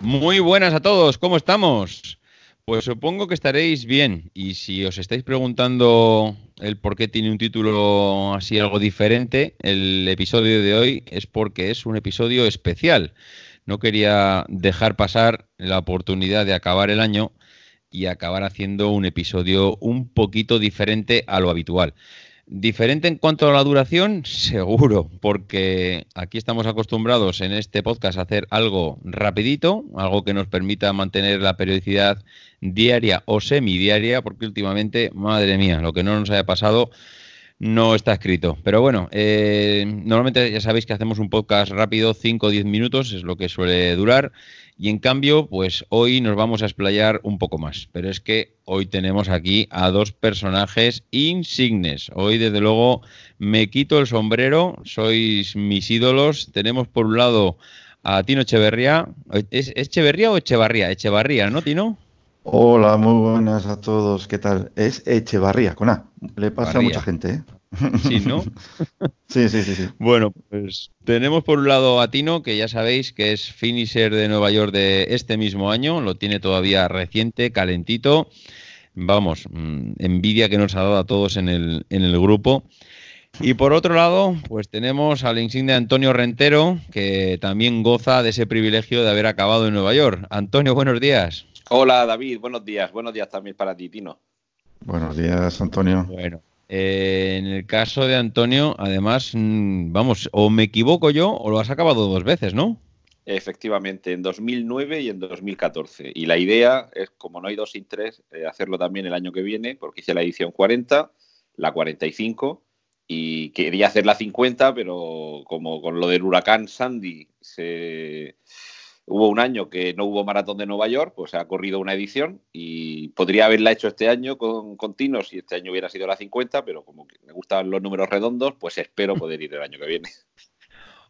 Muy buenas a todos, ¿cómo estamos? Pues supongo que estaréis bien y si os estáis preguntando el por qué tiene un título así algo diferente, el episodio de hoy es porque es un episodio especial. No quería dejar pasar la oportunidad de acabar el año y acabar haciendo un episodio un poquito diferente a lo habitual. Diferente en cuanto a la duración, seguro, porque aquí estamos acostumbrados en este podcast a hacer algo rapidito, algo que nos permita mantener la periodicidad diaria o semidiaria, porque últimamente, madre mía, lo que no nos haya pasado no está escrito. Pero bueno, eh, normalmente ya sabéis que hacemos un podcast rápido, 5 o 10 minutos, es lo que suele durar. Y en cambio, pues hoy nos vamos a explayar un poco más. Pero es que hoy tenemos aquí a dos personajes insignes. Hoy, desde luego, me quito el sombrero, sois mis ídolos. Tenemos por un lado a Tino Echeverría. ¿Es, Echeverría o Echevarría? Echevarría, ¿no, Tino? Hola, muy buenas a todos. ¿Qué tal? Es Echevarría, con A. Le pasa a mucha gente, ¿eh? Sí, ¿no? sí, sí, sí, sí. Bueno, pues tenemos por un lado a Tino, que ya sabéis que es finisher de Nueva York de este mismo año, lo tiene todavía reciente, calentito. Vamos, mm, envidia que nos ha dado a todos en el, en el grupo. Y por otro lado, pues tenemos al insigne Antonio Rentero, que también goza de ese privilegio de haber acabado en Nueva York. Antonio, buenos días. Hola David, buenos días. Buenos días también para ti, Tino. Buenos días, Antonio. Bueno, eh, en el caso de Antonio, además, mm, vamos, o me equivoco yo o lo has acabado dos veces, ¿no? Efectivamente, en 2009 y en 2014. Y la idea es, como no hay dos sin tres, eh, hacerlo también el año que viene, porque hice la edición 40, la 45 y quería hacer la 50, pero como con lo del huracán Sandy se Hubo un año que no hubo maratón de Nueva York, pues ha corrido una edición y podría haberla hecho este año con, con Tino si este año hubiera sido la 50, pero como que me gustan los números redondos, pues espero poder ir el año que viene.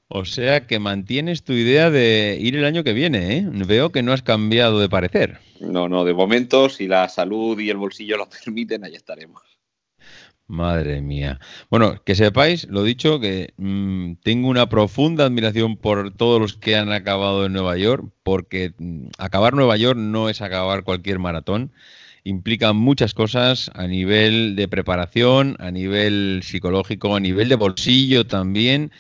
O sea que mantienes tu idea de ir el año que viene, ¿eh? Veo que no has cambiado de parecer. No, no, de momento, si la salud y el bolsillo lo permiten, ahí estaremos. Madre mía. Bueno, que sepáis, lo dicho, que mm, tengo una profunda admiración por todos los que han acabado en Nueva York, porque mm, acabar Nueva York no es acabar cualquier maratón. Implica muchas cosas a nivel de preparación, a nivel psicológico, a nivel de bolsillo también.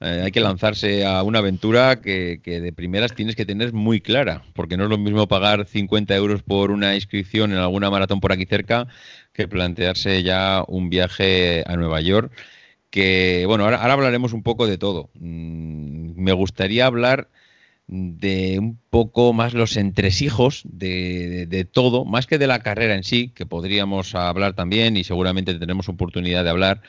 Eh, hay que lanzarse a una aventura que, que, de primeras tienes que tener muy clara, porque no es lo mismo pagar 50 euros por una inscripción en alguna maratón por aquí cerca que plantearse ya un viaje a Nueva York. Que, bueno, ahora, hablaremos un poco de todo. Mm, me gustaría hablar de un poco más los entresijos de, de, todo, más que de la carrera en sí, que podríamos hablar también y seguramente tendremos oportunidad de hablar,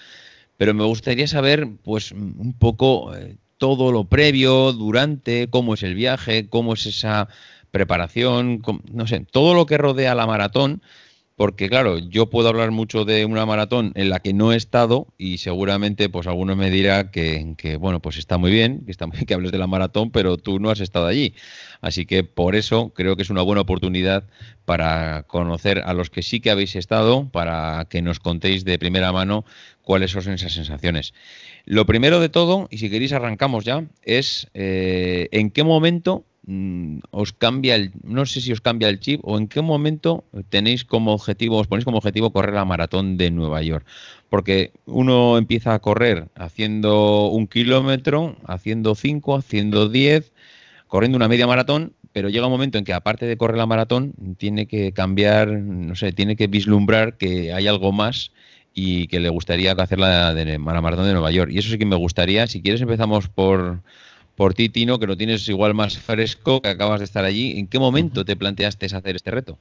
pero me gustaría saber, pues, un poco eh, todo lo previo, durante, cómo es el viaje, cómo es esa preparación, no sé, todo lo que rodea la maratón, porque claro, yo puedo hablar mucho de una maratón en la que no he estado y seguramente pues alguno me dirá que, bueno, pues está muy bien, que está muy que hables de la maratón, pero tú no has estado allí. Así que por eso creo que es una buena oportunidad para conocer a los que sí que habéis estado, para que nos contéis de primera mano cuáles son esas sensaciones. Lo primero de todo, y si queréis arrancamos ya, es eh, en qué momento os cambia el, no sé si os cambia el chip o en qué momento tenéis como objetivo, os ponéis como objetivo correr la maratón de Nueva York. Porque uno empieza a correr haciendo un kilómetro, haciendo cinco, haciendo diez, corriendo una media maratón, pero llega un momento en que aparte de correr la maratón, tiene que cambiar, no sé, tiene que vislumbrar que hay algo más y que le gustaría hacer la, de, la maratón de Nueva York. Y eso sí que me gustaría, si quieres empezamos por por ti, Tino, que lo tienes igual más fresco, que acabas de estar allí. ¿En qué momento te planteaste hacer este reto?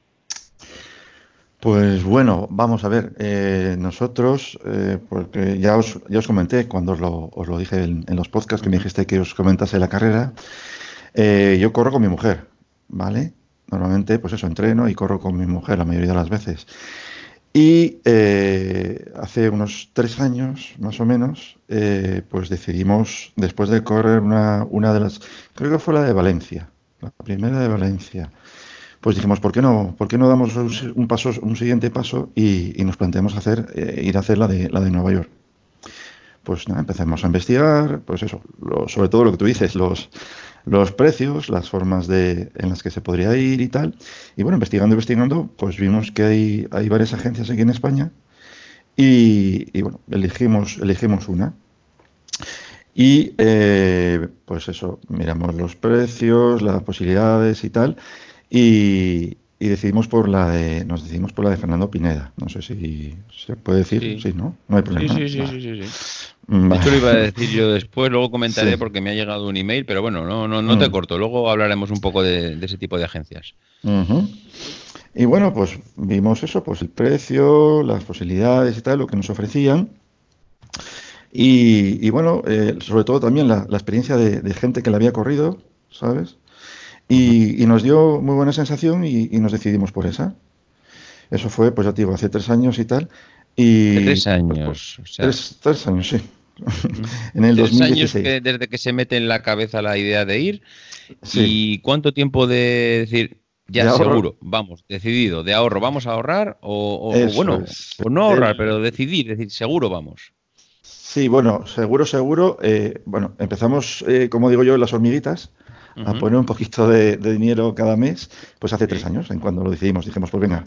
Pues bueno, vamos a ver, eh, nosotros, eh, porque ya os, ya os comenté cuando os lo, os lo dije en, los podcasts que me dijiste que os comentase la carrera, eh, yo corro con mi mujer, ¿vale? Normalmente, pues eso, entreno y corro con mi mujer la mayoría de las veces. Y eh, hace unos tres años, más o menos, eh, pues decidimos, después de correr una, una de las, creo que fue la de Valencia, la primera de Valencia, pues dijimos, ¿por qué no, por qué no damos un, paso, un siguiente paso y, nos planteamos hacer, eh, ir a hacer la de, la de Nueva York? Pues nada, empecemos a investigar, pues eso, sobre todo lo que tú dices, los, los precios, las formas de, en las que se podría ir y tal. Y bueno, investigando, investigando, pues vimos que hay, hay varias agencias aquí en España y, bueno, elegimos, elegimos una. Y eh, pues eso, miramos los precios, las posibilidades y tal. Y, decidimos por la de, nos decidimos por la de Fernando Pineda. No sé si se puede decir, sí, ¿no? No hay problema. Sí, sí, sí, sí, sí. De hecho, lo iba a decir yo después, luego comentaré porque me ha llegado un email, pero bueno, no, no, no te mm. corto, luego hablaremos un poco de, ese tipo de agencias. Y bueno, pues vimos eso, pues el precio, las posibilidades y tal, lo que nos ofrecían. Y, bueno, eh, sobre todo también la, experiencia de, gente que la había corrido, ¿sabes? Y, nos dio muy buena sensación y, nos decidimos por esa. Eso fue, pues ya te digo, hace tres años y tal. Y, tres años. tres, tres años, sí. en el 2016. años desde que se mete en la cabeza la idea de ir. ¿Y cuánto tiempo de decir, ya seguro, vamos, decidido, de ahorro, vamos a ahorrar? O, bueno, o no ahorrar, pero decidir, decir, seguro vamos. Sí, bueno, seguro, seguro. Eh, bueno, empezamos, eh, como digo yo, en las hormiguitas, a poner un poquito de, dinero cada mes, pues hace tres años, en cuando lo decidimos. Dijimos, pues venga,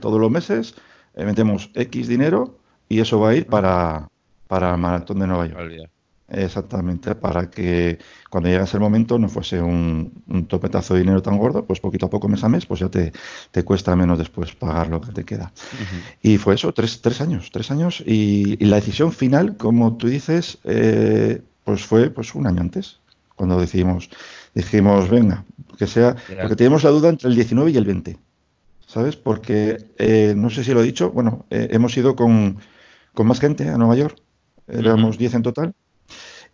todos los meses eh, metemos X dinero y eso va a ir para, para el maratón de Nueva York. Exactamente, para que cuando llegase el momento no fuese un, topetazo de dinero tan gordo, pues poquito a poco, mes a mes, pues ya te, cuesta menos después pagar lo que te queda. Y fue eso, tres, tres años, tres años, y, la decisión final, como tú dices, eh, pues fue pues un año antes, cuando decidimos, dijimos, venga, que sea, porque teníamos la duda entre el 19 y el 20, ¿sabes? Porque, eh, no sé si lo he dicho, bueno, eh, hemos ido con, con más gente a Nueva York, éramos 10 en total,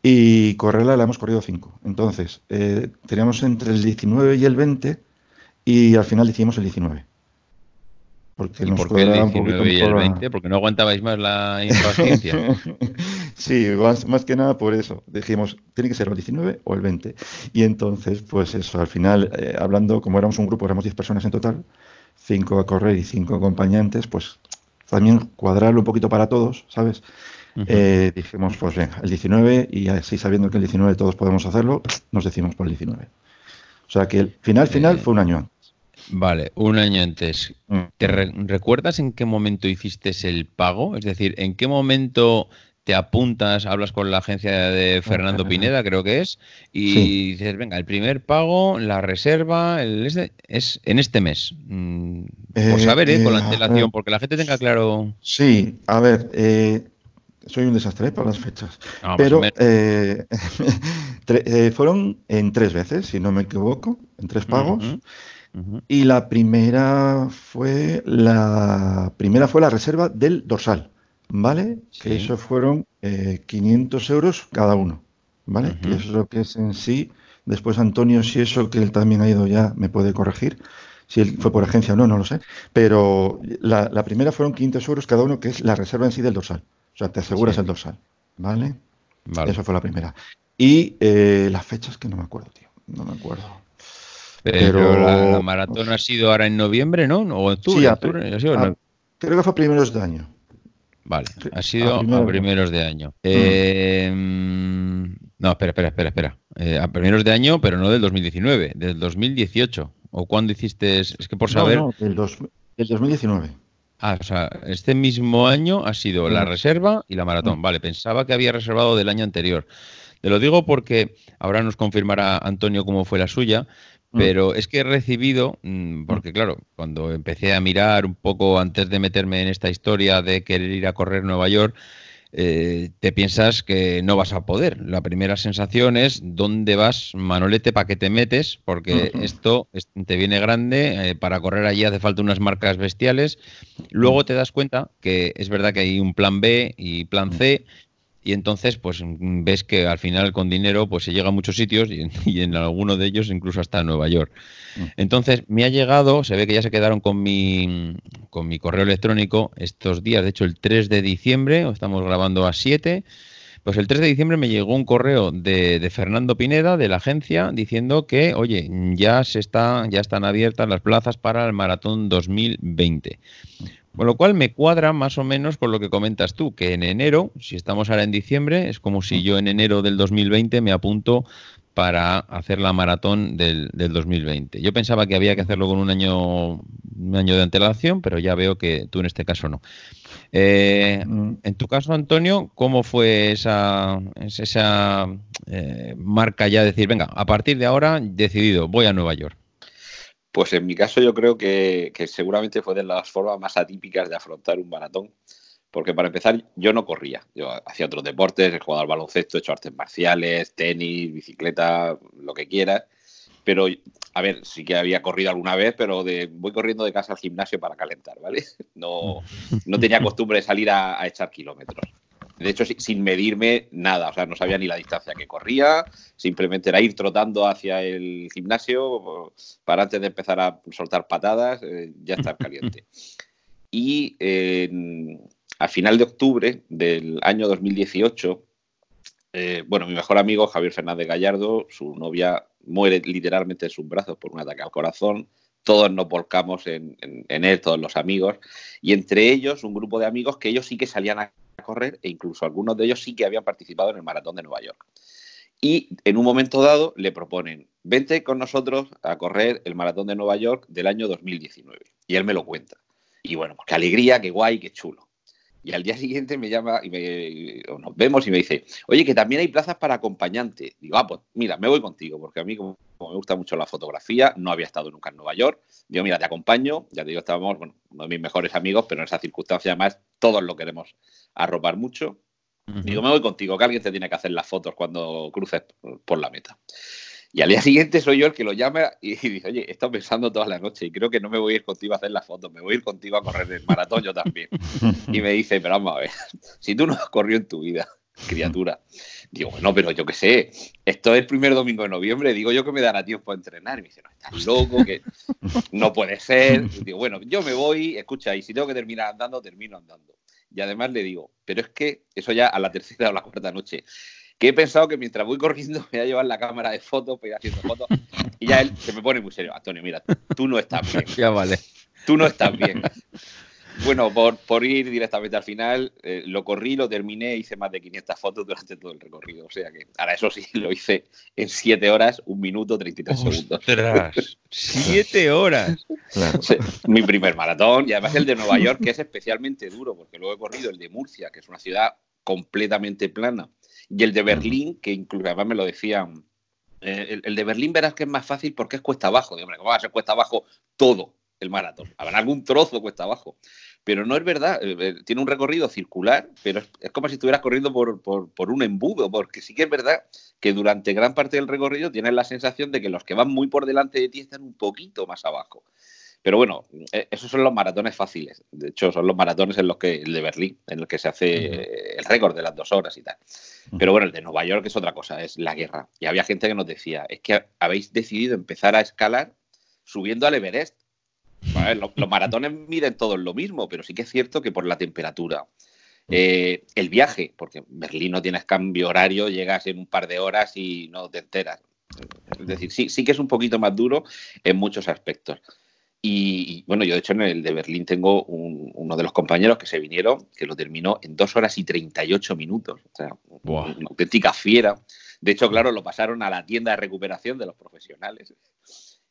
y correrla la hemos corrido 5. Entonces, eh, teníamos entre el 19 y el 20 y al final hicimos el 19. Porque ¿Y por qué el 19 y el 20? Porque no aguantabais más la impaciencia. Sí, más, que nada por eso. Dijimos, tiene que ser el 19 o el 20. Y entonces, pues eso, al final, eh, hablando, como éramos un grupo, éramos 10 personas en total, 5 a correr y 5 acompañantes, pues también cuadrarlo un poquito para todos, ¿sabes? Eh, dijimos, pues venga, el 19 y así sabiendo que el 19 todos podemos hacerlo, nos decimos por el 19. O sea que el final final eh, fue un año antes. Vale, un año antes. Mm. ¿Te recuerdas en qué momento hiciste el pago? Es decir, ¿en qué momento te apuntas, hablas con la agencia de Fernando Pineda, creo que es, y dices, venga, el primer pago, la reserva, el este, es en este mes. Mm, por saber, ¿eh? con la antelación, porque la gente tenga claro. Sí, a ver, eh, soy un desastre ¿eh? para las fechas. pero eh, eh, fueron en tres veces, si no me equivoco, en tres pagos. Y la primera fue la primera fue la reserva del dorsal, ¿vale? Que eso fueron 500 euros cada uno, ¿vale? Que eso es lo que es en sí. Después Antonio, si eso que él también ha ido ya, me puede corregir. Si él fue por agencia o no, no lo sé. Pero la, la primera fueron 500 euros cada uno, que es la reserva en sí del dorsal. O sea, te aseguras el dorsal, ¿vale? Vale. Eso fue la primera. Y eh, las fechas que no me acuerdo, tío. No me acuerdo. Pero, la, maratón ha sido ahora en noviembre, ¿no? ¿O octubre? Sí, octubre, creo que fue a primeros de año. Vale, ha sido a, primeros de año. Eh, no, espera, espera, espera, espera. Eh, a primeros de año, pero no del 2019, del 2018. ¿O cuándo hiciste? Es que por saber. No, no, del 2019. Ah, o sea, este mismo año ha sido la reserva y la maratón. Vale, pensaba que había reservado del año anterior. Te lo digo porque ahora nos confirmará Antonio cómo fue la suya, mm. Pero es que he recibido, mm, porque claro, cuando empecé a mirar un poco antes de meterme en esta historia de querer ir a correr Nueva York, eh, te piensas que no vas a poder. La primera sensación es dónde vas, Manolete, para qué te metes, porque esto te viene grande, eh, para correr allí hace falta unas marcas bestiales. Luego te das cuenta que es verdad que hay un plan B y plan C, y entonces pues ves que al final con dinero pues se llega a muchos sitios y, en algunos de ellos incluso hasta Nueva York. Mm. Entonces me ha llegado, se ve que ya se quedaron con mi, con mi correo electrónico estos días, de hecho el 3 de diciembre, estamos grabando a 7, pues el 3 de diciembre me llegó un correo de, de, Fernando Pineda de la agencia diciendo que, oye, ya se está, ya están abiertas las plazas para el maratón 2020. Con lo cual me cuadra más o menos con lo que comentas tú, que en enero, si estamos ahora en diciembre, es como si yo en enero del 2020 me apunto para hacer la maratón del, 2020. Yo pensaba que había que hacerlo con un año, un año de antelación, pero ya veo que tú en este caso no. Eh, mm. en tu caso, Antonio, ¿cómo fue esa, esa eh, marca ya de decir, venga, a partir de ahora decidido, voy a Nueva York? Pues en mi caso yo creo que, seguramente fue de las formas más atípicas de afrontar un maratón, porque para empezar yo no corría, yo hacía otros deportes, he jugado al baloncesto, he hecho artes marciales, tenis, bicicleta, lo que quieras, pero a ver, sí que había corrido alguna vez, pero de, voy corriendo de casa al gimnasio para calentar, ¿vale? No, no tenía costumbre de salir a echar kilómetros. De hecho, sin medirme nada, o sea, no sabía ni la distancia que corría, simplemente era ir trotando hacia el gimnasio para antes de empezar a soltar patadas, eh, ya estar caliente. Y a final de octubre del año 2018, eh, bueno, mi mejor amigo Javier Fernández Gallardo, su novia muere literalmente en sus brazos por un ataque al corazón. Todos nos volcamos en, en él, todos los amigos, y entre ellos un grupo de amigos que ellos sí que salían a correr e incluso algunos de ellos sí que habían participado en el maratón de Nueva York. Y en un momento dado le proponen, vente con nosotros a correr el maratón de Nueva York del año 2019. Y él me lo cuenta. Y bueno, pues qué alegría, qué guay, qué chulo. Y al día siguiente me llama y me, nos vemos y me dice, oye, que también hay plazas para acompañante. Digo, ah, pues mira, me voy contigo, porque a mí como, me gusta mucho la fotografía, no había estado nunca en Nueva York. Digo, mira, te acompaño, ya te digo, estábamos, bueno, uno de mis mejores amigos, pero en esa circunstancia además todos lo queremos arropar mucho. Digo, me voy contigo, que alguien te tiene que hacer las fotos cuando cruces por la meta. Y al día siguiente soy yo el que lo llama y dice, oye, he estado pensando toda la noche y creo que no me voy a ir contigo a hacer las fotos, me voy a ir contigo a correr el maratón yo también. Y me dice, pero vamos a ver, si tú no has corrido en tu vida, criatura. Digo, bueno, pero yo qué sé, esto es el primer domingo de noviembre, digo yo que me dará tiempo a entrenar. Y me dice, no, estás loco, que no puede ser. digo, bueno, yo me voy, escucha, y si tengo que terminar andando, termino andando. Y además le digo, pero es que eso ya a la tercera o la cuarta noche que he pensado que mientras voy corriendo me voy a llevar la cámara de fotos para ir haciendo fotos. Y ya él se me pone muy serio. Antonio, mira, tú no estás bien. ya vale. Tú no estás bien. Bueno, por, ir directamente al final, eh, lo corrí, lo terminé, hice más de 500 fotos durante todo el recorrido. O sea que, ahora eso sí, lo hice en 7 horas, 1 minuto, 33 segundos. ¡7 horas! mi primer maratón y además el de Nueva York, que es especialmente duro, porque luego he corrido el de Murcia, que es una ciudad completamente plana y el de Berlín, que incluso además me lo decían, eh, el, de Berlín verás que es más fácil porque es cuesta abajo. Digo, ¿cómo va a ser cuesta abajo todo el maratón? Habrá algún trozo cuesta abajo. Pero no es verdad, eh, eh, tiene un recorrido circular, pero es, como si estuvieras corriendo por, por, un embudo, porque sí que es verdad que durante gran parte del recorrido tienes la sensación de que los que van muy por delante de ti están un poquito más abajo. Pero bueno, eh, esos son los maratones fáciles. De hecho, son los maratones en los que, el de Berlín, en el que se hace el récord de las dos horas y tal. Pero bueno, el de Nueva York es otra cosa, es la guerra. Y había gente que nos decía, es que habéis decidido empezar a escalar subiendo al Everest. los, maratones miden todos lo mismo, pero sí que es cierto que por la temperatura, eh, el viaje, porque Berlín no tienes cambio horario, llegas en un par de horas y no te enteras. Es decir, sí, sí que es un poquito más duro en muchos aspectos. Y, bueno, yo de hecho en el de Berlín tengo uno de los compañeros que se vinieron, que lo terminó en dos horas y 38 minutos. O sea, una auténtica fiera. De hecho, claro, lo pasaron a la tienda de recuperación de los profesionales.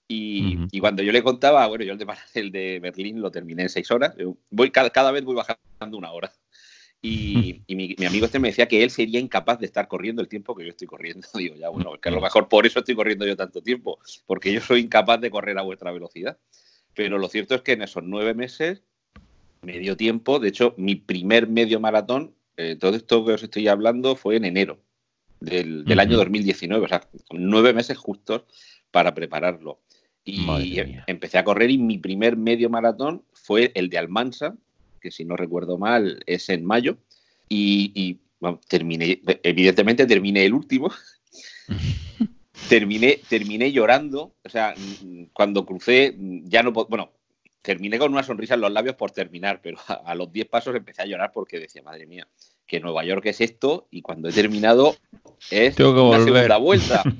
Y, cuando yo le contaba, bueno, yo el de, el de Berlín lo terminé en seis horas. Voy, cada, cada vez voy bajando una hora. Y, mi, mi, amigo este me decía que él sería incapaz de estar corriendo el tiempo que yo estoy corriendo. Digo, ya, bueno, que a lo mejor por eso estoy corriendo yo tanto tiempo, porque yo soy incapaz de correr a vuestra velocidad. Pero lo cierto es que en esos nueve meses me dio tiempo. De hecho, mi primer medio maratón, eh, todo esto que os estoy hablando, fue en enero del, año 2019. O sea, nueve meses justos para prepararlo. Y empecé a correr y mi primer medio maratón fue el de Almansa, que si no recuerdo mal es en mayo. Y, terminé, evidentemente terminé el último. terminé, terminé llorando. O sea, cuando crucé, ya no bueno, terminé con una sonrisa en los labios por terminar, pero a, los 10 pasos empecé a llorar porque decía, madre mía, que Nueva York es esto y cuando he terminado es la segunda vuelta.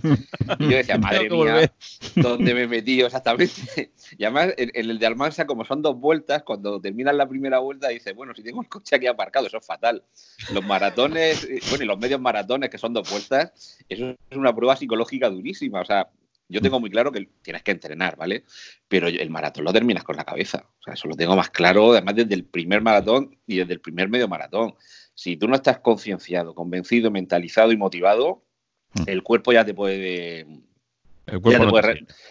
Y yo decía, madre mía, ¿dónde me he metido exactamente? Y además, en, el de Almansa, como son dos vueltas, cuando terminas la primera vuelta, dices, bueno, si tengo el coche aquí aparcado, eso es fatal. Los maratones, eh, bueno, y los medios maratones, que son dos vueltas, eso es una prueba psicológica durísima. O sea, yo tengo muy claro que tienes que entrenar, ¿vale? Pero el maratón lo terminas con la cabeza. O sea, eso lo tengo más claro, además desde el primer maratón y desde el primer medio maratón. Si tú no estás concienciado, convencido, mentalizado y motivado, mm. el cuerpo ya te puede.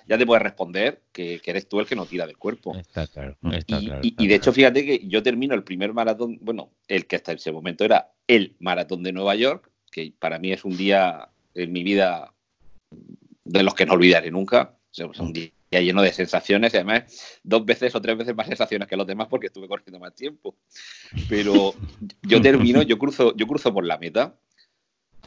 ya, te puede responder que, eres tú el que no tira del cuerpo. Está claro. y, de hecho, fíjate que yo termino el primer maratón, bueno, el que hasta ese momento era el maratón de Nueva York, que para mí es un día en mi vida de los que no olvidaré nunca. O un día lleno de sensaciones y además dos veces o tres veces más sensaciones que los demás porque estuve corriendo más tiempo. Pero yo termino, yo cruzo, yo cruzo por la meta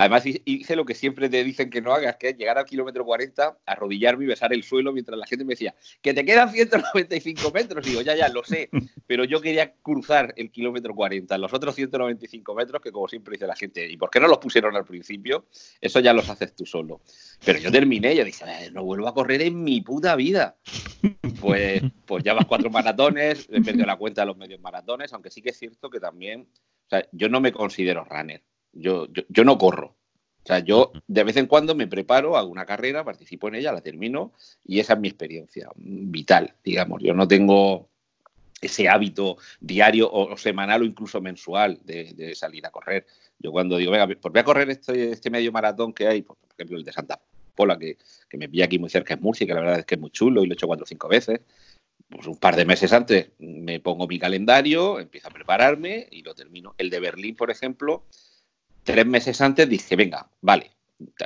Además, hice lo que siempre te dicen que no hagas, que es llegar al kilómetro 40, arrodillarme y besar el suelo mientras la gente me decía que te quedan 195 metros. Y digo, ya, ya, lo sé, pero yo quería cruzar el kilómetro 40, los otros 195 metros, que como siempre dice la gente, ¿y por qué no los pusieron al principio? Eso ya los haces tú solo. Pero yo terminé, yo dije, no vuelvo a correr en mi puta vida. Pues, pues ya vas cuatro maratones, he perdido la cuenta de los medios maratones, aunque sí que es cierto que también, o sea, yo no me considero runner yo, yo, no corro. O sea, yo de vez en cuando me preparo, hago una carrera, participo en ella, la termino y esa es mi experiencia vital, digamos. Yo no tengo ese hábito diario o, semanal o incluso mensual de, salir a correr. Yo cuando digo, venga, pues voy a correr este, este medio maratón que hay, por ejemplo el de Santa Pola, que, que me pilla aquí muy cerca en Murcia, que la verdad es que es muy chulo y lo he hecho cuatro o cinco veces. Pues un par de meses antes me pongo mi calendario, empiezo a prepararme y lo termino. El de Berlín, por ejemplo, tres meses antes dije, venga, vale,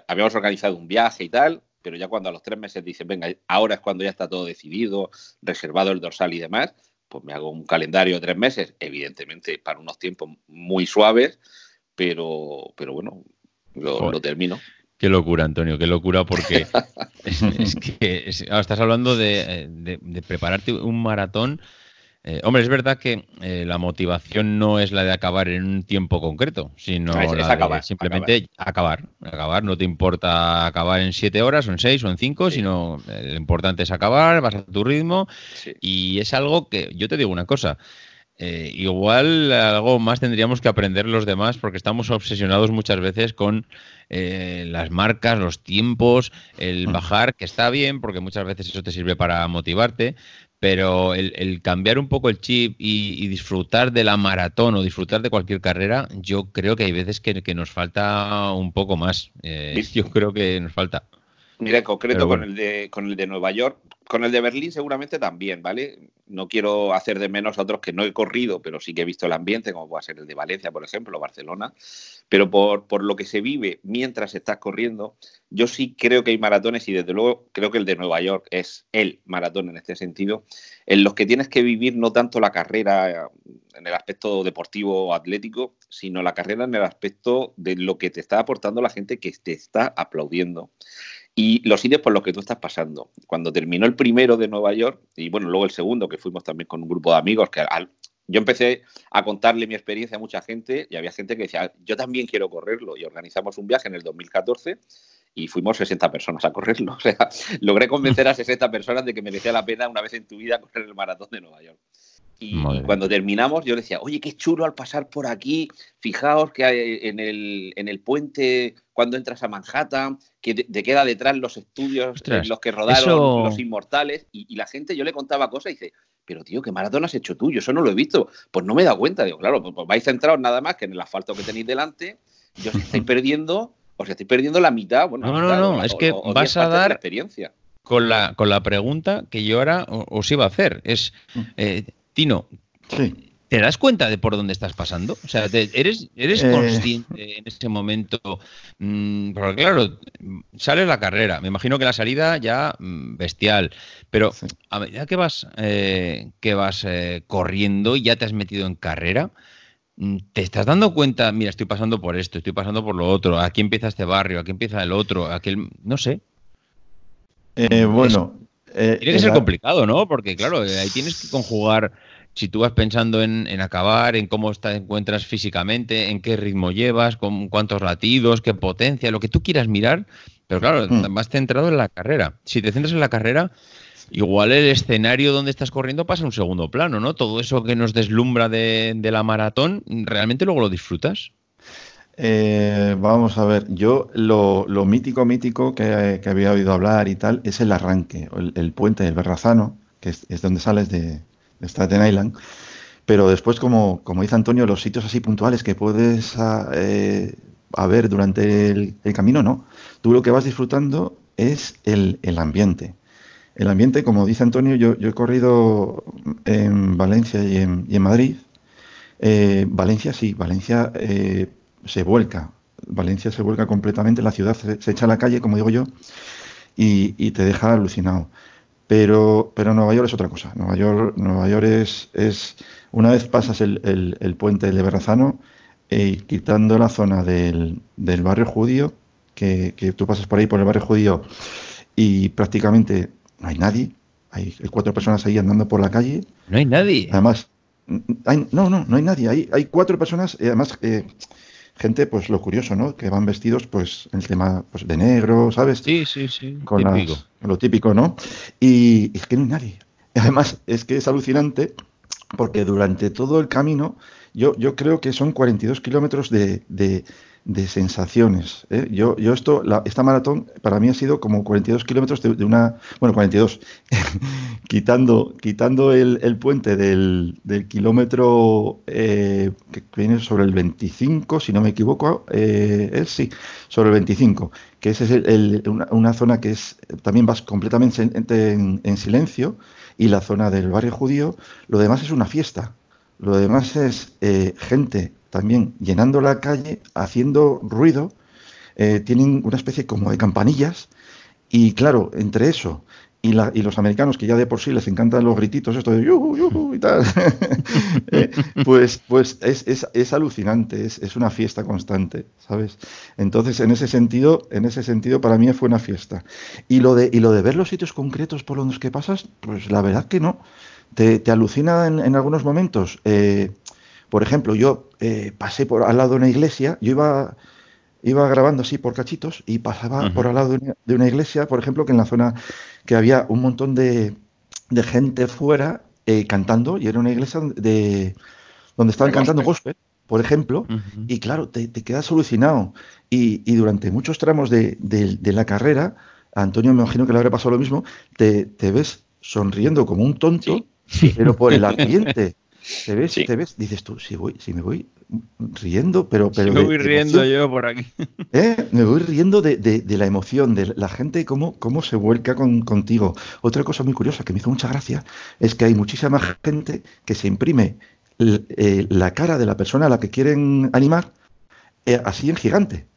habíamos organizado un viaje y tal, pero ya cuando a los tres meses dices, venga, ahora es cuando ya está todo decidido, reservado el dorsal y demás, pues me hago un calendario de tres meses, evidentemente para unos tiempos muy suaves, pero, pero bueno, lo, termino. Qué locura, Antonio, qué locura, porque es, que estás hablando de, de prepararte un maratón eh, hombre, es verdad que eh, la motivación no es la de acabar en un tiempo concreto, sino la de simplemente acabar. acabar. No te importa acabar en siete horas o en seis o en cinco, sino eh, lo importante es acabar, vas a tu ritmo y es algo que yo te digo una cosa. igual algo más tendríamos que aprender los demás porque estamos obsesionados muchas veces con las marcas, los tiempos, el mm. bajar, que está bien porque muchas veces eso te sirve para motivarte, pero el, cambiar un poco el chip y, disfrutar de la maratón o disfrutar de cualquier carrera, yo creo que hay veces que, nos falta un poco más. Eh, yo creo que nos falta. Mira, en concreto con, el de, con el de Nueva York, con el de Berlín seguramente también, ¿vale? No quiero hacer de menos a otros que no he corrido, pero sí que he visto el ambiente, como puede ser el de Valencia, por ejemplo, o Barcelona. Pero por, por, lo que se vive mientras estás corriendo, yo sí creo que hay maratones y desde luego creo que el de Nueva York es el maratón en este sentido, en los que tienes que vivir no tanto la carrera en el aspecto deportivo o atlético, sino la carrera en el aspecto de lo que te está aportando la gente que te está aplaudiendo y los sitios por los que tú estás pasando. Cuando terminó el primero de Nueva York, y bueno, luego el segundo, que fuimos también con un grupo de amigos, que yo empecé a contarle mi experiencia a mucha gente y había gente que decía, yo también quiero correrlo. Y organizamos un viaje en el 2014 y fuimos 60 personas a correrlo. O sea, logré convencer a 60 personas de que merecía la pena una vez en tu vida correr el maratón de Nueva York. Y, cuando terminamos, yo decía, oye, qué chulo al pasar por aquí. Fijaos que hay en el, en el puente, cuando entras a Manhattan, que te, queda detrás los estudios en los que rodaron los inmortales. Y, la gente, yo le contaba cosas y dice, pero tío, ¿qué maratón has hecho tú? Yo eso no lo he visto. Pues no me he dado cuenta. Digo, claro, pues, pues vais centrados nada más que en el asfalto que tenéis delante. Y os estáis perdiendo, os estáis perdiendo la mitad. Bueno, no, no, no, es que vas a dar. experiencia. Con la, con la pregunta que yo ahora os iba a hacer. Es. Mm. Eh, Tino, ¿te das cuenta de por dónde estás pasando? O sea, ¿eres, eres eh. consciente en ese momento? Mm, porque claro, sales la carrera, me imagino que la salida ya mm, bestial, pero a medida que vas, eh, que vas eh, corriendo y ya te has metido en carrera, mm, te estás dando cuenta, mira, estoy pasando por esto, estoy pasando por lo otro, aquí empieza este barrio, aquí empieza el otro, aquel, no sé. Eh, bueno. Eh, tiene que ser complicado, ¿no? Porque claro, ahí tienes que conjugar si tú vas pensando en, acabar, en cómo te encuentras físicamente, en qué ritmo llevas, con cuántos latidos, qué potencia, lo que tú quieras mirar, pero claro, mm. más centrado en la carrera. Si te centras en la carrera, igual el escenario donde estás corriendo pasa a un segundo plano, ¿no? Todo eso que nos deslumbra de, la maratón, ¿realmente luego lo disfrutas? Eh, vamos a ver, yo lo, mítico, mítico que, había oído hablar y tal es el arranque, el, puente del Berrazano, que es donde sales de, Staten Island. Pero después, como, como dice Antonio, los sitios así puntuales que puedes ah, eh, ver durante el, camino, no. Tú lo que vas disfrutando es el, ambiente. El ambiente, como dice Antonio, yo, yo he corrido en Valencia y en, Madrid. Eh, Valencia sí, Valencia eh, se vuelca. Valencia se vuelca completamente, la ciudad se, echa a la calle, como digo yo, y te deja alucinado. Pero, pero Nueva York es otra cosa. Nueva York, Nueva York es, es una vez pasas el, el, puente de Berrazano, eh, quitando la zona del, del barrio judío, que, que, tú pasas por ahí, por el barrio judío, y prácticamente no hay nadie. Hay, cuatro personas ahí andando por la calle. No hay nadie. Además, no, no, no hay nadie. Hay, hay cuatro personas, además, eh, gente, pues lo curioso, ¿no? Que van vestidos, pues, en el tema pues, de negro, ¿sabes? Sí, sí, sí. Con lo típico, ¿no? Y, es que no hay nadie. Además, es que es alucinante porque durante todo el camino, yo, yo creo que son 42 kilómetros de, de sensaciones. ¿eh? Yo, yo esto, esta maratón para mí ha sido como 42 kilómetros de, una, bueno, 42, quitando, quitando el, puente del, kilómetro eh, que viene sobre el 25, si no me equivoco, eh, es sí, sobre el 25, que esa es una, zona que es también vas completamente en, en silencio y la zona del barrio judío, lo demás es una fiesta. Lo demás es gente también llenando la calle, haciendo ruido, eh, tienen una especie como de campanillas y claro, entre eso y, los americanos que ya de por sí les encantan los grititos, esto de yuhu, yuhu y tal, eh, pues, pues es, alucinante, es, una fiesta constante, ¿sabes? Entonces, en ese sentido, en ese sentido, para mí fue una fiesta. Y lo de, y lo de ver los sitios concretos por los que pasas, pues la verdad que no. Te, alucina en, algunos momentos. Eh, por ejemplo, yo eh, pasé por al lado de una iglesia, yo iba, iba grabando así por cachitos y pasaba por al lado de una, iglesia, por ejemplo, que en la zona que había un montón de, gente fuera eh, cantando y era una iglesia de, donde estaban cantando gospel, por ejemplo, y claro, te, quedas alucinado. Y, durante muchos tramos de, la carrera, Antonio me imagino que le habrá pasado lo mismo, te, ves sonriendo como un tonto, pero por el ambiente. Te ves, te ves, dices tú, si voy, si me voy riendo, pero, pero me voy riendo yo por aquí. ¿Eh? Me voy riendo de, la emoción, de la gente cómo, cómo se vuelca con, contigo. Otra cosa muy curiosa que me hizo mucha gracia es que hay muchísima gente que se imprime eh, la cara de la persona a la que quieren animar eh, así en gigante,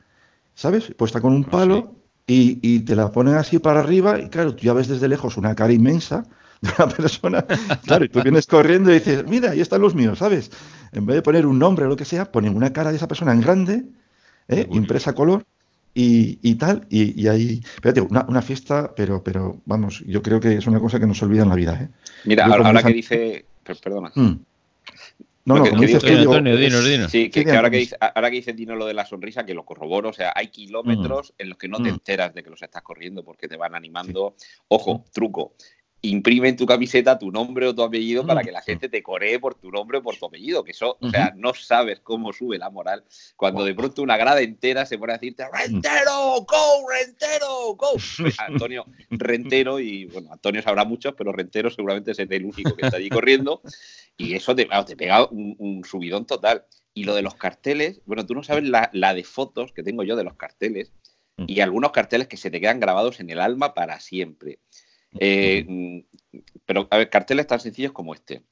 ¿sabes? Puesta con un ah, palo y, y, te la ponen así para arriba y claro, tú ya ves desde lejos una cara inmensa de una persona. Claro, y tú vienes corriendo y dices, mira, ahí están los míos, ¿sabes? En vez de poner un nombre o lo que sea, ponen una cara de esa persona en grande, ¿eh? impresa color y, tal. Y, ahí, espérate, una, fiesta, pero, pero vamos, yo creo que es una cosa que nos olvida en la vida. ¿eh? Mira, ahora, que dice. Perdona. Mm. No, no, como dices Sí, que, ahora, que dice, ahora que dice Dino lo de la sonrisa, que lo corroboro, o sea, hay kilómetros mm. en los que no te mm. enteras de que los estás corriendo porque te van animando. Ojo, truco, imprime en tu camiseta tu nombre o tu apellido para que la gente te coree por tu nombre o por tu apellido, que eso, o sea, no sabes cómo sube la moral cuando de pronto una grada entera se pone a decirte ¡Rentero! ¡Go! ¡Rentero! ¡Go! Pues Antonio Rentero, y bueno, Antonio sabrá muchos, pero Rentero seguramente es el único que está allí corriendo, y eso te, te pega un, subidón total. Y lo de los carteles, bueno, tú no sabes la, la de fotos que tengo yo de los carteles, y algunos carteles que se te quedan grabados en el alma para siempre. Eh, pero, a ver, carteles tan sencillos como este.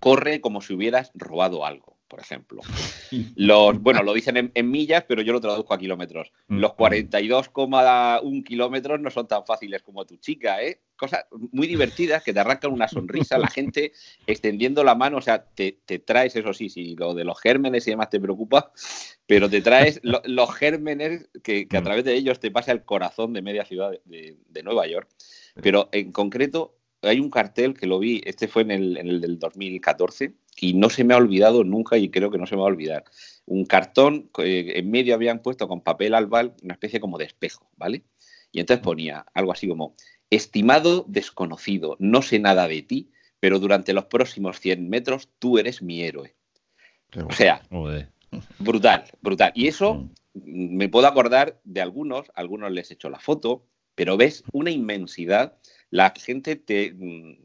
Corre como si hubieras robado algo. Por ejemplo. Los, bueno, lo dicen en, millas, pero yo lo traduzco a kilómetros. Mm. Los 42,1 kilómetros no son tan fáciles como tu chica, ¿eh? Cosas muy divertidas que te arrancan una sonrisa, la gente extendiendo la mano, o sea, te, traes, eso sí, si lo de los gérmenes y demás te preocupa, pero te traes los gérmenes que, a mm. través de ellos te pasa el corazón de media ciudad de, de Nueva York. Pero en concreto, hay un cartel que lo vi, este fue en el, en el del 2014, y no se me ha olvidado nunca y creo que no se me va a olvidar. Un cartón, eh, en medio habían puesto con papel albal una especie como de espejo, ¿vale? Y entonces ponía algo así como, estimado desconocido, no sé nada de ti, pero durante los próximos 100 metros tú eres mi héroe. O sea, brutal, brutal. Y eso mm. me puedo acordar de algunos, algunos les he hecho la foto, pero ves una inmensidad, la gente te, mm,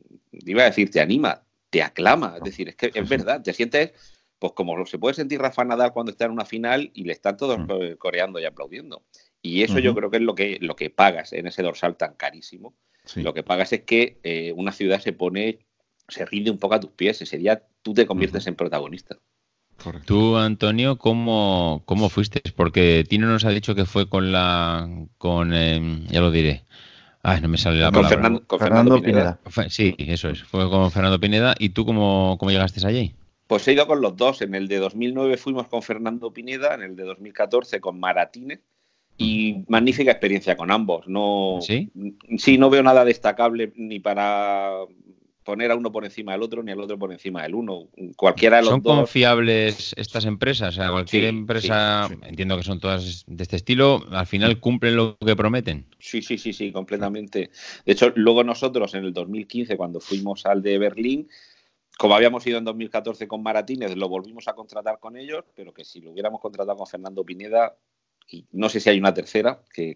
iba a decir, te anima, te aclama. Es decir, es que es verdad, te sientes, pues como se puede sentir Rafa Nadal cuando está en una final y le están todos mm. coreando y aplaudiendo. Y eso yo creo que es lo que, lo que pagas en ese dorsal tan carísimo. Lo que pagas es que eh, una ciudad se pone, se rinde un poco a tus pies. Ese día tú te conviertes en protagonista. Tú, Antonio, ¿cómo, ¿cómo fuiste? Porque Tino nos ha dicho que fue con la, con, em, ya lo diré, Ay, no me sale la palabra. con Fernando, Pineda. Sí, eso es. Fue con Fernando Pineda. ¿Y tú cómo, cómo llegaste allí? Pues he ido con los dos. En el de 2009 fuimos con Fernando Pineda, en el de 2014 con Maratínez. Y magnífica experiencia con ambos. No, ¿Sí? Sí, no veo nada destacable ni para poner a uno por encima del otro ni al otro por encima del uno. Cualquiera de los ¿Son confiables estas empresas? O sea, cualquier empresa, entiendo que son todas de este estilo, al final cumplen lo que prometen. Sí, sí, sí, sí, completamente. De hecho, luego nosotros en el 2015, cuando fuimos al de Berlín, como habíamos ido en 2014 con Maratínez, lo volvimos a contratar con ellos, pero que si lo hubiéramos contratado con Fernando Pineda, y no sé si hay una tercera, que,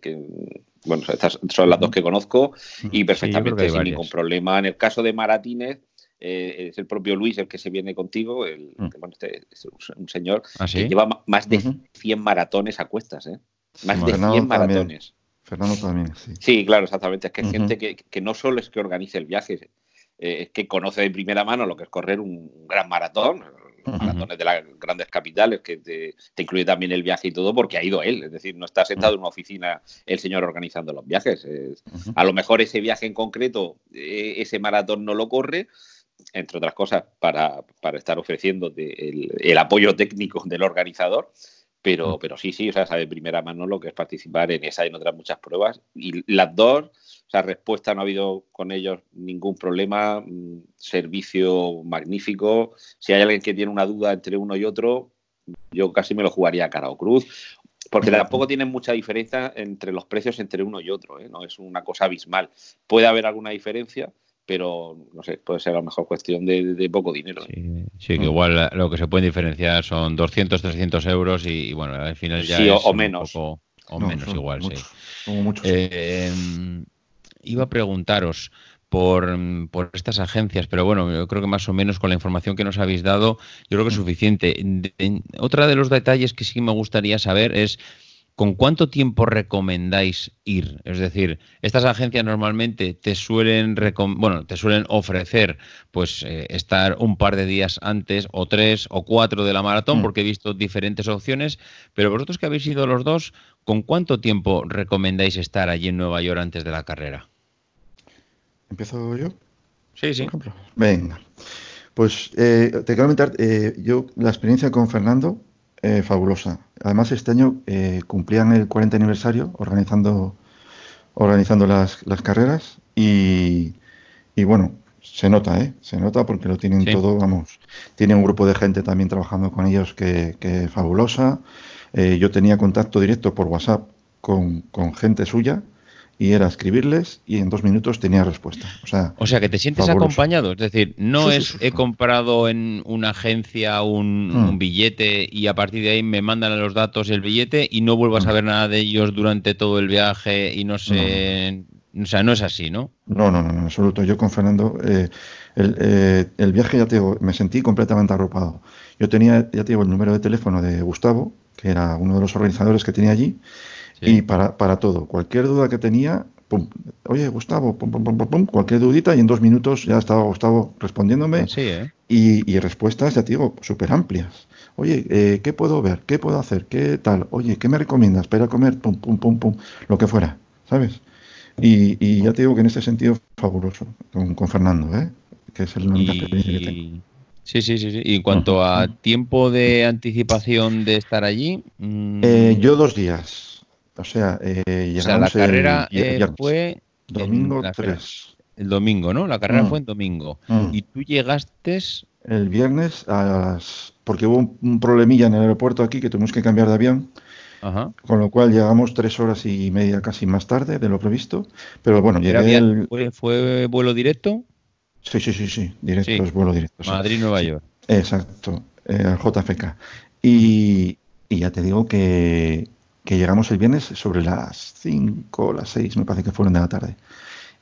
bueno, estas son las dos que conozco y perfectamente sin ningún problema. En el caso de Maratínez, eh, es el propio Luis el que se viene contigo, el, mm. bueno, este es un señor ¿Ah, que lleva más de 100 maratones a cuestas, ¿eh? Más de 100 maratones. Fernando también, sí. Sí, claro, exactamente. Es que hay gente que, que, no solo es que organice el viaje, eh, es que conoce de primera mano lo que es correr un gran maratón, maratones de las grandes capitales, que te, incluye también el viaje y todo, porque ha ido él. Es decir, no está sentado en una oficina el señor organizando los viajes. A lo mejor ese viaje en concreto, e, ese maratón no lo corre, entre otras cosas, para, estar ofreciendo el, apoyo técnico del organizador. Pero, pero sí, sí, o sea, sabe de primera mano lo que es participar en esa y en otras muchas pruebas. Y las dos la respuesta no ha habido con ellos ningún problema, mm, servicio magnífico. Si hay alguien que tiene una duda entre uno y otro, yo casi me lo jugaría a cara o cruz, porque tampoco tienen mucha diferencia entre los precios entre uno y otro, ¿eh? no es una cosa abismal. Puede haber alguna diferencia, pero no sé, puede ser a lo mejor cuestión de, poco dinero. ¿eh? Sí, que igual lo que se puede diferenciar son 200, 300 euros y, bueno, al final ya sí, es o, menos. o menos igual, sí. Como muchos. Eh, iba a preguntaros por, estas agencias, pero bueno, yo creo que más o menos con la información que nos habéis dado, yo creo que es suficiente. otra de los detalles que sí me gustaría saber es ¿con cuánto tiempo recomendáis ir? Es decir, estas agencias normalmente te suelen, bueno, te suelen ofrecer pues eh, estar un par de días antes o tres o cuatro de la maratón, mm. porque he visto diferentes opciones, pero vosotros que habéis ido los dos, ¿con cuánto tiempo recomendáis estar allí en Nueva York antes de la carrera? ¿Empiezo yo? Sí, sí. Venga. Pues eh, te quiero comentar, eh, yo la experiencia con Fernando, eh, fabulosa. Además, este año cumplían el 40 aniversario organizando, organizando las, carreras y, bueno, se nota, ¿eh? Se nota porque lo tienen todo, vamos. Tiene un grupo de gente también trabajando con ellos que, que fabulosa. yo tenía contacto directo por WhatsApp con, con gente suya y era escribirles y en dos minutos tenía respuesta. O sea, o sea que te sientes acompañado, es decir, no es he comprado en una agencia un, mm. billete y a partir de ahí me mandan los datos el billete y no vuelvo a mm. saber nada de ellos durante todo el viaje y no sé... O sea, no es así, ¿no? No, no, no, en absoluto. Yo con Fernando, eh, el, eh, el, viaje ya te digo, me sentí completamente arropado. Yo tenía, ya te digo, el número de teléfono de Gustavo, que era uno de los organizadores que tenía allí, y para, para todo, cualquier duda que tenía, Oye, Gustavo, cualquier dudita y en dos minutos ya estaba Gustavo respondiéndome. Sí, ¿eh? y, respuestas, ya te digo, súper amplias. Oye, eh, ¿qué puedo ver? ¿Qué puedo hacer? ¿Qué tal? Oye, ¿qué me recomiendas para comer? Pum, pum, pum, pum, lo que fuera, ¿sabes? Y, ya te digo que en este sentido, fabuloso, con, Fernando, ¿eh? Que es el única experiencia que tengo. Sí, sí, sí, sí. Y en cuanto a tiempo de anticipación de estar allí. Mm, eh, yo dos días. O sea, eh, o sea la carrera eh, fue. Domingo 3. El domingo, ¿no? La carrera mm. fue en domingo. Mm. Y tú llegaste. El viernes a las. Porque hubo un, problemilla en el aeropuerto aquí que tuvimos que cambiar de avión. Ajá. Con lo cual llegamos tres horas y media casi más tarde de lo previsto. Pero bueno, llegué. El... ¿Fue, ¿Fue vuelo directo? Sí, sí, sí, sí, directo, es vuelo directo. Madrid-Nueva York. Exacto, eh, al JFK. Y, ya te digo que, llegamos el viernes sobre las 5 las 6, me parece que fueron de la tarde.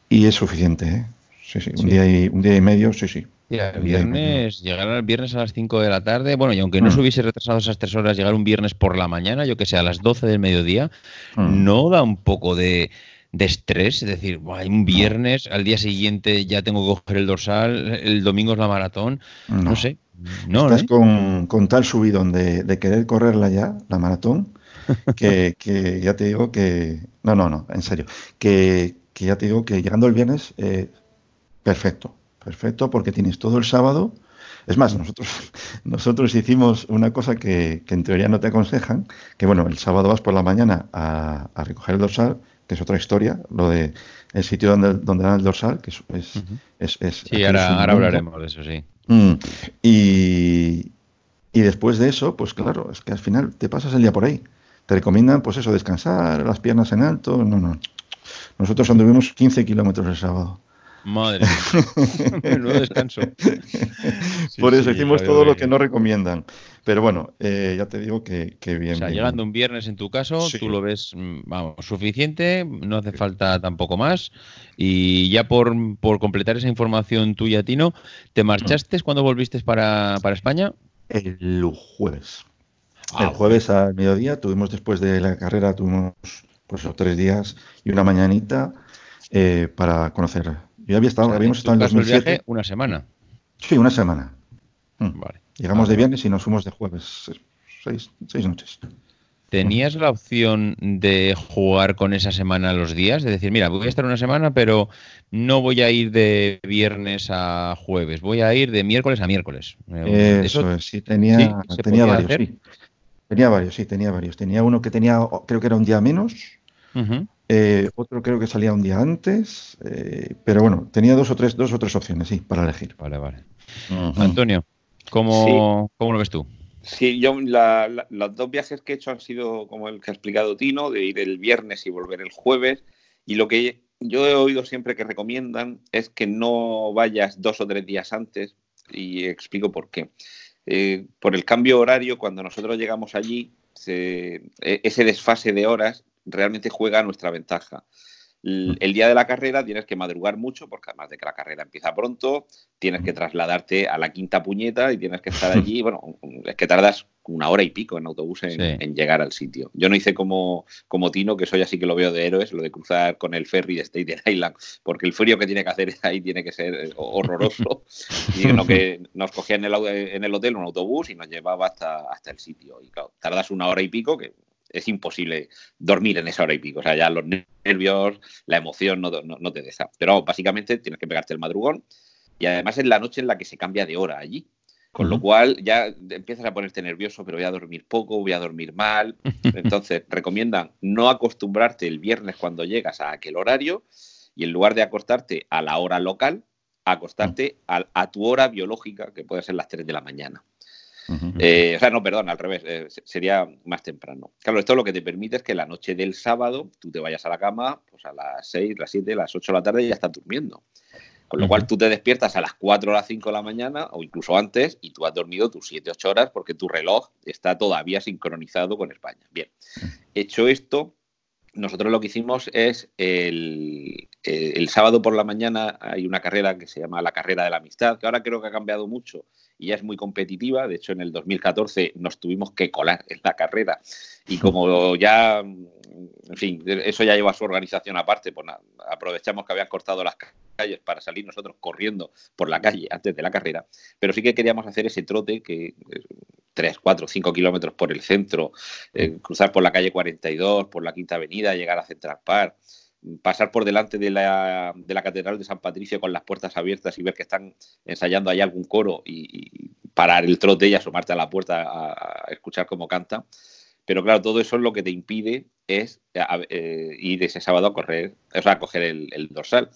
Y es suficiente, ¿eh? Sí, sí, un, Día, y, un día y medio, sí, sí. el viernes, llegar al viernes a las 5 de la tarde, bueno, y aunque no mm. se hubiese retrasado esas tres horas, llegar un viernes por la mañana, yo que sé, a las 12 del mediodía, mm. no da un poco de, de estrés, es decir, hay un viernes, al día siguiente ya tengo que coger el dorsal, el domingo es la maratón, no, sé. No, Estás con, tal subidón de, de, querer correrla ya, la maratón, que, ya te digo que... No, no, no, en serio. Que, ya te digo que llegando el viernes, eh, perfecto, perfecto, porque tienes todo el sábado. Es más, nosotros, nosotros hicimos una cosa que, en teoría no te aconsejan, que bueno, el sábado vas por la mañana a, a recoger el dorsal que es otra historia, lo de el sitio donde, donde dan el dorsal, que es... es, es, sí, ahora, hablaremos de eso, sí. Mm, y, y después de eso, pues claro, es que al final te pasas el día por ahí. Te recomiendan, pues eso, descansar, las piernas en alto. No, no. Nosotros anduvimos 15 kilómetros el sábado. Madre mía. no descanso. Por eso hicimos todo lo que no recomiendan. Pero bueno, eh, ya te digo que, bien. O sea, llegando un viernes en tu caso, tú lo ves, mm, vamos, suficiente, no hace falta tampoco más. Y ya por, completar esa información tuya, Tino, ¿te marchaste cuando volviste para, España? El jueves. El ah, jueves al mediodía, tuvimos después de la carrera, tuvimos pues tres días y una mañanita eh, para conocer yo había estado, habíamos estado en 2007. una semana. Sí, una semana. Mm. Vale. Llegamos de viernes y nos fuimos de jueves. Seis, seis noches. ¿Tenías la opción de jugar con esa semana los días? De decir, mira, voy a estar una semana, pero no voy a ir de viernes a jueves, voy a ir de miércoles a miércoles. Eh, Eso, es, sí, tenía, tenía varios, sí. Tenía varios, sí, tenía varios. Tenía uno que tenía, creo que era un día menos, eh, otro creo que salía un día antes, eh, pero bueno, tenía dos o tres, dos o tres opciones, sí, para elegir. Vale, vale. Antonio, ¿cómo, lo ves tú? Sí, yo los dos viajes que he hecho han sido como el que ha explicado Tino, de ir el viernes y volver el jueves. Y lo que yo he oído siempre que recomiendan es que no vayas dos o tres días antes y explico por qué. Eh, por el cambio horario, cuando nosotros llegamos allí, e, ese desfase de horas realmente juega a nuestra ventaja. Mm. El, día de la carrera tienes que madrugar mucho, porque además de que la carrera empieza pronto, tienes que trasladarte a la quinta puñeta y tienes que estar allí. Bueno, es que tardas una hora y pico en autobús en, llegar al sitio. Yo no hice como, como Tino, que soy así que lo veo de héroes, lo de cruzar con el ferry de Staten Island, porque el frío que tiene que hacer ahí tiene que ser eh, horroroso. y lo que nos cogía en el, en el hotel un autobús y nos llevaba hasta, hasta el sitio. Y claro, tardas una hora y pico, que es imposible dormir en esa hora y pico. O sea, ya los nervios, la emoción no, no, te deja. Pero básicamente tienes que pegarte el madrugón y además es la noche en la que se cambia de hora allí. Con lo cual ya empiezas a ponerte nervioso, pero voy a dormir poco, voy a dormir mal. Entonces, recomiendan no acostumbrarte el viernes cuando llegas a aquel horario y en lugar de acostarte a la hora local, acostarte a, a tu hora biológica, que puede ser las 3 de la mañana. Eh, o sea, no, perdón, al revés, eh, sería más temprano. Claro, esto lo que te permite es que la noche del sábado tú te vayas a la cama pues a las 6, las 7, las 8 de la tarde y ya estás durmiendo. Con lo cual tú te despiertas a las 4 o las 5 de la mañana o incluso antes y tú has dormido tus 7, 8 horas porque tu reloj está todavía sincronizado con España. Bien, hecho esto, nosotros lo que hicimos es el, el, sábado por la mañana hay una carrera que se llama la carrera de la amistad, que ahora creo que ha cambiado mucho y ya es muy competitiva. De hecho, en el 2014 nos tuvimos que colar en la carrera y como ya, en fin, eso ya lleva su organización aparte, pues aprovechamos que habían cortado las calles para salir nosotros corriendo por la calle antes de la carrera, pero sí que queríamos hacer ese trote que 3, 4, 5 kilómetros por el centro, eh, cruzar por la calle 42, por la Quinta Avenida, llegar a Central Park, pasar por delante de la, de la Catedral de San Patricio con las puertas abiertas y ver que están ensayando ahí algún coro y, parar el trote y asomarte a la puerta a, escuchar cómo canta. Pero claro, todo eso es lo que te impide es eh, ir ese sábado a correr, o sea, a coger el, dorsal.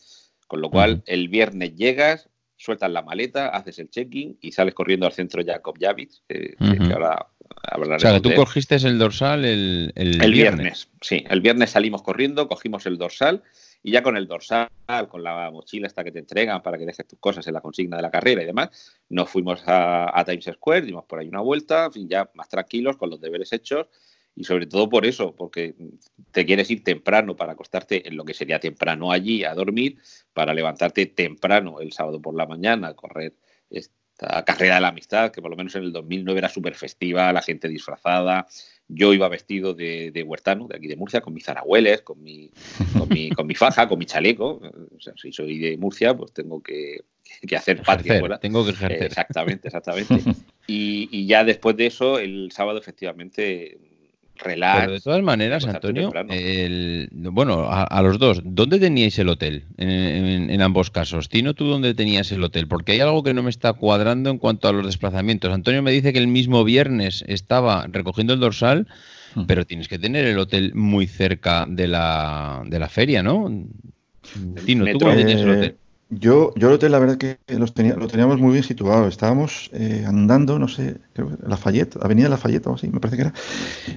Con lo cual, el viernes llegas, sueltas la maleta, haces el check-in y sales corriendo al centro Jacob Javits, que ahora o sea, tú cogiste el dorsal el, el, viernes. Sí, el viernes salimos corriendo, cogimos el dorsal y ya con el dorsal, con la mochila esta que te entregan para que dejes tus cosas en la consigna de la carrera y demás, nos fuimos a, Times Square, dimos por ahí una vuelta, en fin, ya más tranquilos, con los deberes hechos y sobre todo por eso, porque te quieres ir temprano para acostarte en lo que sería temprano allí a dormir, para levantarte temprano el sábado por la mañana, correr esta carrera de la amistad, que por lo menos en el 2009 era súper festiva, la gente disfrazada. Yo iba vestido de, huertano, de aquí de Murcia, con mis zarahueles, con mi, con mi, con mi faja, con mi chaleco. O sea, si soy de Murcia, pues tengo que, hacer patria fuera. Tengo que ejercer. exactamente, exactamente. Y, y, ya después de eso, el sábado efectivamente relax. de todas maneras, Antonio, bueno, a, los dos, ¿dónde teníais el hotel en, ambos casos? Tino, ¿tú dónde tenías el hotel? Porque hay algo que no me está cuadrando en cuanto a los desplazamientos. Antonio me dice que el mismo viernes estaba recogiendo el dorsal, hmm. pero tienes que tener el hotel muy cerca de la, de la feria, ¿no? Tino, ¿tú dónde tenías el hotel? Yo, yo el hotel, la verdad que los tenía, lo teníamos muy bien situado. Estábamos eh, andando, no sé, creo que Lafayette, Avenida Lafayette o así, me parece que era.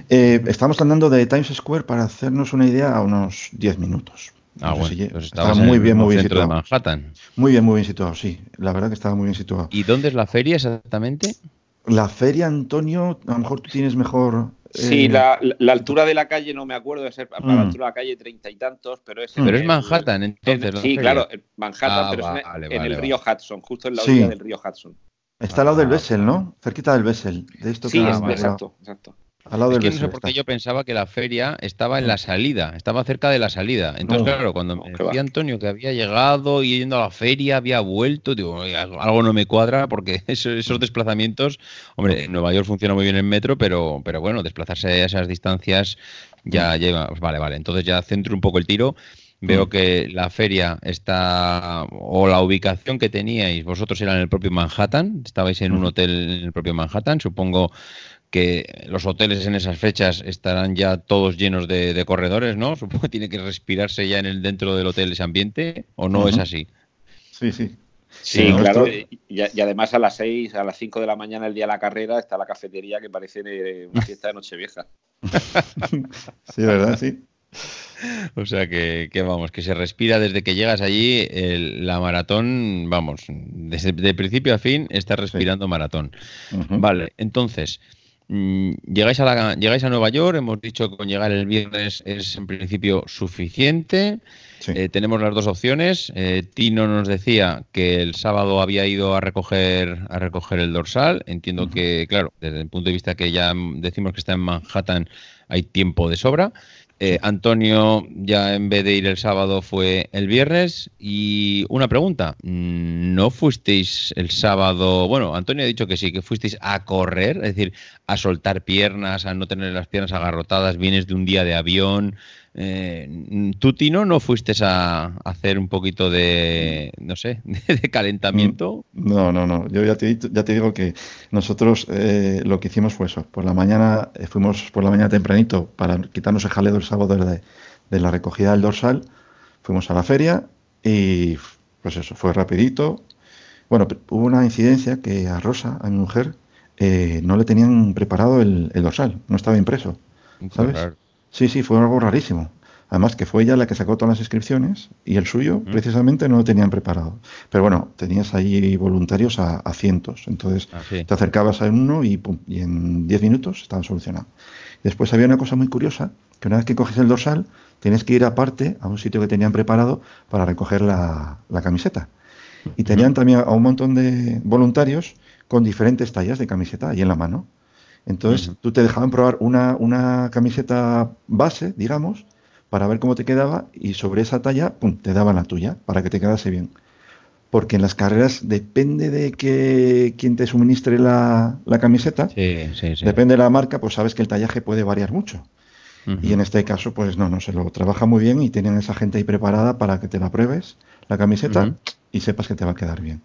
Eh, estábamos andando de Times Square para hacernos una idea a unos 10 minutos. Ah, bueno, pues estaba muy bien, muy bien situado. de Manhattan. Muy bien, muy bien situado, sí. La verdad que estaba muy bien situado. ¿Y dónde es la feria exactamente? La feria, Antonio, a lo mejor tú tienes mejor Sí, eh, la, altura de la calle no me acuerdo de ser para la mm. altura de la calle treinta y tantos, pero es. Pero es Manhattan, entonces. sí, claro, Manhattan, ah, pero es en, el río Hudson, justo en la orilla del río Hudson. Está al lado del ah, Bessel, ¿no? Cerquita del Bessel. De esto sí, exacto, exacto. Al lado es que no sé por qué yo pensaba que la feria estaba en la salida, estaba cerca de la salida. Entonces, claro, cuando me decía Antonio que había llegado y yendo a la feria, había vuelto, digo, algo no me cuadra porque esos, desplazamientos, hombre, en Nueva York funciona muy bien el metro, pero, pero bueno, desplazarse a esas distancias ya lleva. Pues vale, vale. Entonces ya centro un poco el tiro. Veo mm. que la feria está, o la ubicación que teníais, vosotros era en el propio Manhattan, estabais en un hotel en el propio Manhattan, supongo que los hoteles en esas fechas estarán ya todos llenos de, corredores, ¿no? Supongo que tiene que respirarse ya en el dentro del hotel ese ambiente, ¿o no es así? Sí, sí. Sí, claro, y, además a las 6, a las 5 de la mañana el día de la carrera está la cafetería que parece una fiesta de Nochevieja. sí, ¿verdad? Sí. O sea que, vamos, que se respira desde que llegas allí, la maratón, vamos, desde de principio a fin estás respirando maratón. Vale, entonces, llegáis a, la, llegáis a Nueva York, hemos dicho que con llegar el viernes es en principio suficiente. Eh, tenemos las dos opciones. Eh, Tino nos decía que el sábado había ido a recoger, a recoger el dorsal. Entiendo que, claro, desde el punto de vista que ya decimos que está en Manhattan, hay tiempo de sobra. Eh, Antonio ya en vez de ir el sábado fue el viernes. Y una pregunta, ¿no fuisteis el sábado? Bueno, Antonio ha dicho que sí, que fuisteis a correr, es decir, a soltar piernas, a no tener las piernas agarrotadas, vienes de un día de avión, eh, ¿Tú, Tino, no fuiste a hacer un poquito de, no sé, de calentamiento? No, no, no. Yo ya te, ya te digo que nosotros eh, lo que hicimos fue eso. Por la mañana, eh, fuimos por la mañana tempranito para quitarnos el jaleo el sábado de, de la recogida del dorsal. Fuimos a la feria y, pues eso, fue rapidito. Bueno, hubo una incidencia que a Rosa, a mi mujer, eh, no le tenían preparado el, el dorsal, no estaba impreso. ¿Sabes? Sí, sí, fue algo rarísimo. Además que fue ella la que sacó todas las inscripciones y el suyo precisamente no lo tenían preparado. Pero bueno, tenías ahí voluntarios a, cientos. Entonces ah, te acercabas a uno y, y en 10 minutos estaba solucionado. Después había una cosa muy curiosa, que una vez que coges el dorsal, tienes que ir aparte a un sitio que tenían preparado para recoger la, camiseta. Y tenían también a un montón de voluntarios con diferentes tallas de camiseta ahí en la mano. Entonces, tú te dejaban probar una, una, camiseta base, digamos, para ver cómo te quedaba y sobre esa talla, pum, te daban la tuya para que te quedase bien. Porque en las carreras depende de que quien te suministre la, camiseta, depende de la marca, pues sabes que el tallaje puede variar mucho. Y en este caso, pues no, no se lo trabaja muy bien y tienen esa gente ahí preparada para que te la pruebes, la camiseta, y sepas que te va a quedar bien.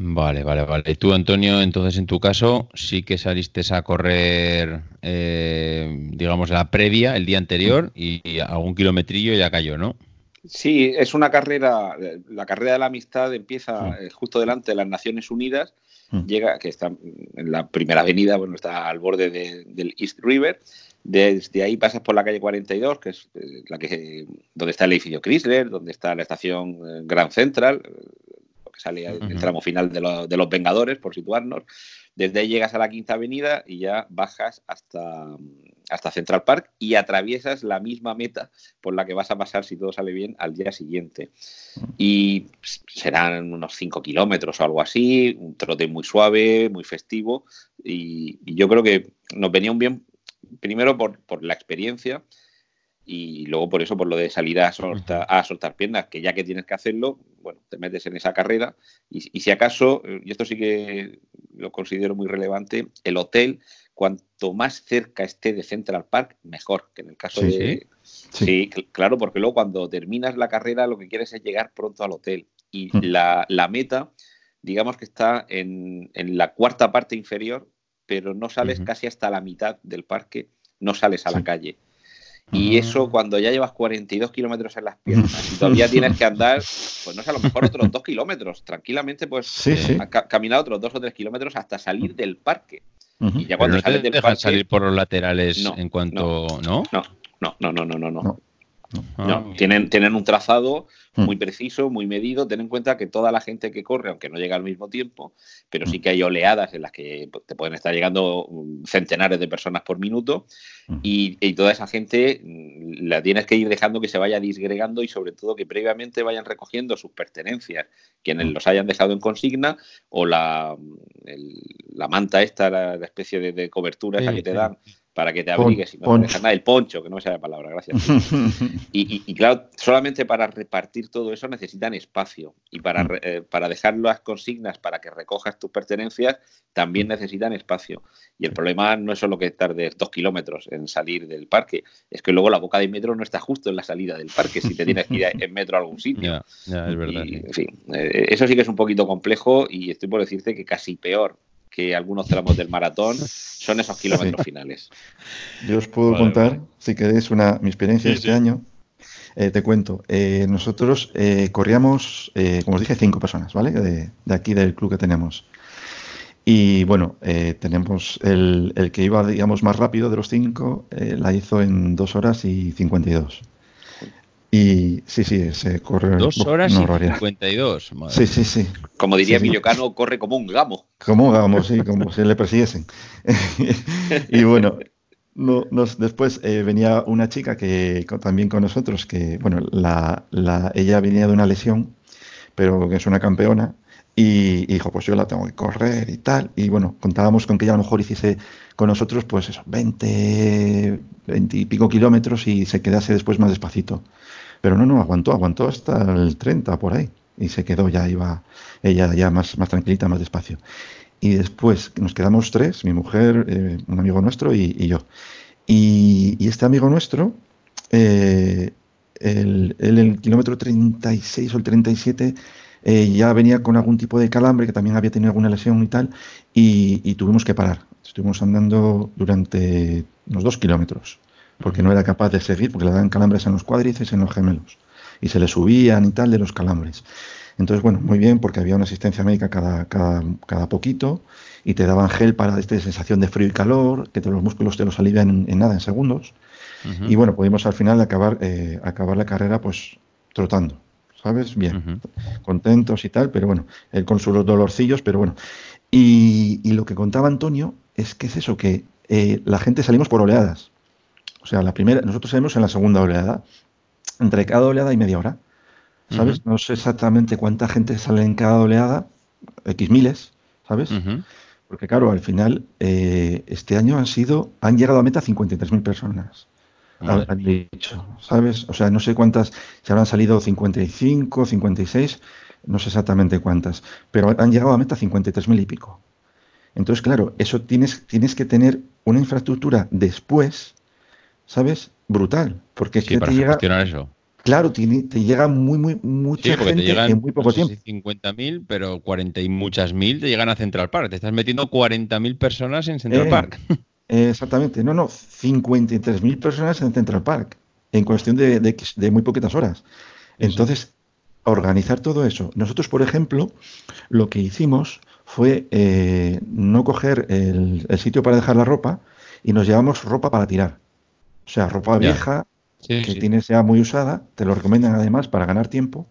Vale, vale, vale. Y tú, Antonio, entonces en tu caso sí que saliste a correr, eh, digamos, la previa, el día anterior, y, algún kilometrillo ya cayó, ¿no? Sí, es una carrera, la carrera de la amistad empieza eh, justo delante de las Naciones Unidas, llega, que está en la primera avenida, bueno, está al borde del East River, desde ahí pasas por la calle 42, que es eh, la que donde está el edificio Chrysler, donde está la estación Grand Central, sale el tramo final de, los Vengadores, por situarnos. Desde ahí llegas a la Quinta Avenida y ya bajas hasta, hasta Central Park y atraviesas la misma meta por la que vas a pasar, si todo sale bien, al día siguiente. Y serán unos 5 kilómetros o algo así, un trote muy suave, muy festivo. Y, yo creo que nos venía un bien, primero por, por la experiencia y luego por eso, por lo de salir a soltar, a soltar piernas, que ya que tienes que hacerlo, bueno, te metes en esa carrera y, si acaso, eh, y esto sí que lo considero muy relevante, el hotel, cuanto más cerca esté de Central Park, mejor, que en el caso de... Sí. claro, porque luego cuando terminas la carrera lo que quieres es llegar pronto al hotel y mm. la, meta, digamos que está en, la cuarta parte inferior, pero no sales casi hasta la mitad del parque, no sales a la calle. Y eso cuando ya llevas 42 kilómetros en las piernas y todavía tienes que andar, pues no sé, a lo mejor otros 2 kilómetros, tranquilamente, pues sí, eh, caminar otros 2 o 3 kilómetros hasta salir del parque. Y ya cuando sales del parque. salir por los laterales en cuanto. No, no, no, no, no, no, no. no. No. tienen, tienen un trazado Hmm. muy preciso, muy medido. Ten en cuenta que toda la gente que corre, aunque no llega al mismo tiempo, pero sí hmm. que hay oleadas en las que te pueden estar llegando mm, centenares de personas por minuto hmm. y, toda esa gente mm, la tienes que ir dejando que se vaya disgregando y sobre todo que previamente vayan recogiendo sus pertenencias, quienes los hayan dejado en consigna o la, la manta esta, la, especie de, cobertura esa que te dan para que te abrigues y no te dejas nada, el poncho, que no me sale la palabra, gracias. y, claro, solamente para repartir todo eso necesitan espacio y para, mm. eh, para dejar las consignas para que recojas tus pertenencias también mm. necesitan espacio. Y el problema no es solo que tardes dos kilómetros en salir del parque, es que luego la boca de metro no está justo en la salida del parque si te tienes que ir en metro a algún sitio. Ya, es verdad. en fin, eh, eso sí que es un poquito complejo y estoy por decirte que casi peor que algunos tramos del maratón son esos kilómetros finales. Yo os puedo contar, si queréis, una, mi experiencia este año. Eh, te cuento, eh, nosotros eh, corríamos, como os dije, cinco personas, ¿vale? De, aquí del club que tenemos. Y bueno, tenemos el, el, que iba, digamos, más rápido de los cinco, la hizo en dos horas y 52. Y sí, sí, se corre. Dos horas y 52. Sí, sí, sí. Como diría sí, corre como un gamo. Como un gamo, sí, como si le persiguiesen. y bueno, no, nos, después eh, venía una chica que también con nosotros, que, bueno, la, la, ella venía de una lesión, pero que es una campeona. Y, dijo, pues yo la tengo que correr y tal. Y bueno, contábamos con que ella a lo mejor hiciese con nosotros, pues eso, 20, 20 y pico kilómetros y se quedase después más despacito. Pero no, no, aguantó, aguantó hasta el 30 por ahí. Y se quedó, ya iba ella ya más, más tranquilita, más despacio. Y después nos quedamos tres, mi mujer, eh, un amigo nuestro y, yo. Y, este amigo nuestro, eh, el, el, kilómetro 36 o el 37, eh, ya venía con algún tipo de calambre, que también había tenido alguna lesión y tal, y tuvimos que parar. Estuvimos andando durante unos dos kilómetros porque no era capaz de seguir, porque le daban calambres en los cuádriceps, en los gemelos, y se le subían y tal de los calambres. Entonces, bueno, muy bien, porque había una asistencia médica cada, cada, poquito, y te daban gel para esta sensación de frío y calor, que te, los músculos te los alivian en, nada, en segundos. Y bueno, pudimos al final acabar, eh, acabar la carrera pues trotando, ¿sabes? Bien, contentos y tal, pero bueno, él con sus dolorcillos, pero bueno. Y, lo que contaba Antonio es que es eso, que eh, la gente salimos por oleadas. O sea, la primera, nosotros salimos en la segunda oleada. Entre cada oleada y media hora. ¿Sabes? No sé exactamente cuánta gente sale en cada oleada, X miles, ¿sabes? Porque claro, al final, eh, este año han sido, han llegado a meta 53.000 personas. Han dicho, ¿sabes? O sea, no sé cuántas, se habrán salido 55, 56, no sé exactamente cuántas, pero han llegado a meta 53.000 y pico. Entonces, claro, eso tienes, tienes que tener una infraestructura después, ¿sabes? Brutal. Porque es que te llega. Eso. Claro, te, llega muy, muy, mucha gente en muy poco tiempo. 50.000, pero 40 y muchas mil te llegan a Central Park. Te estás metiendo 40.000 personas en Central eh, Park. exactamente. No, no, 53.000 personas en Central Park en cuestión de, de, muy poquitas horas. Entonces, organizar todo eso. Nosotros, por ejemplo, lo que hicimos fue eh, no coger el, sitio para dejar la ropa y nos llevamos ropa para tirar. O sea, ropa vieja que tienes ya muy usada, te lo recomiendan además para ganar tiempo.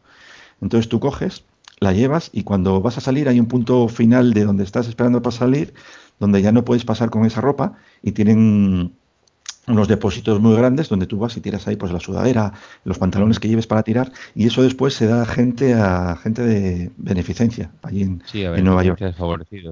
Entonces tú coges, la llevas y cuando vas a salir hay un punto final de donde estás esperando para salir, donde ya no puedes pasar con esa ropa y tienen unos depósitos muy grandes donde tú vas y tiras ahí pues la sudadera, los pantalones que lleves para tirar y eso después se da a gente a gente de beneficencia allí en, Nueva York.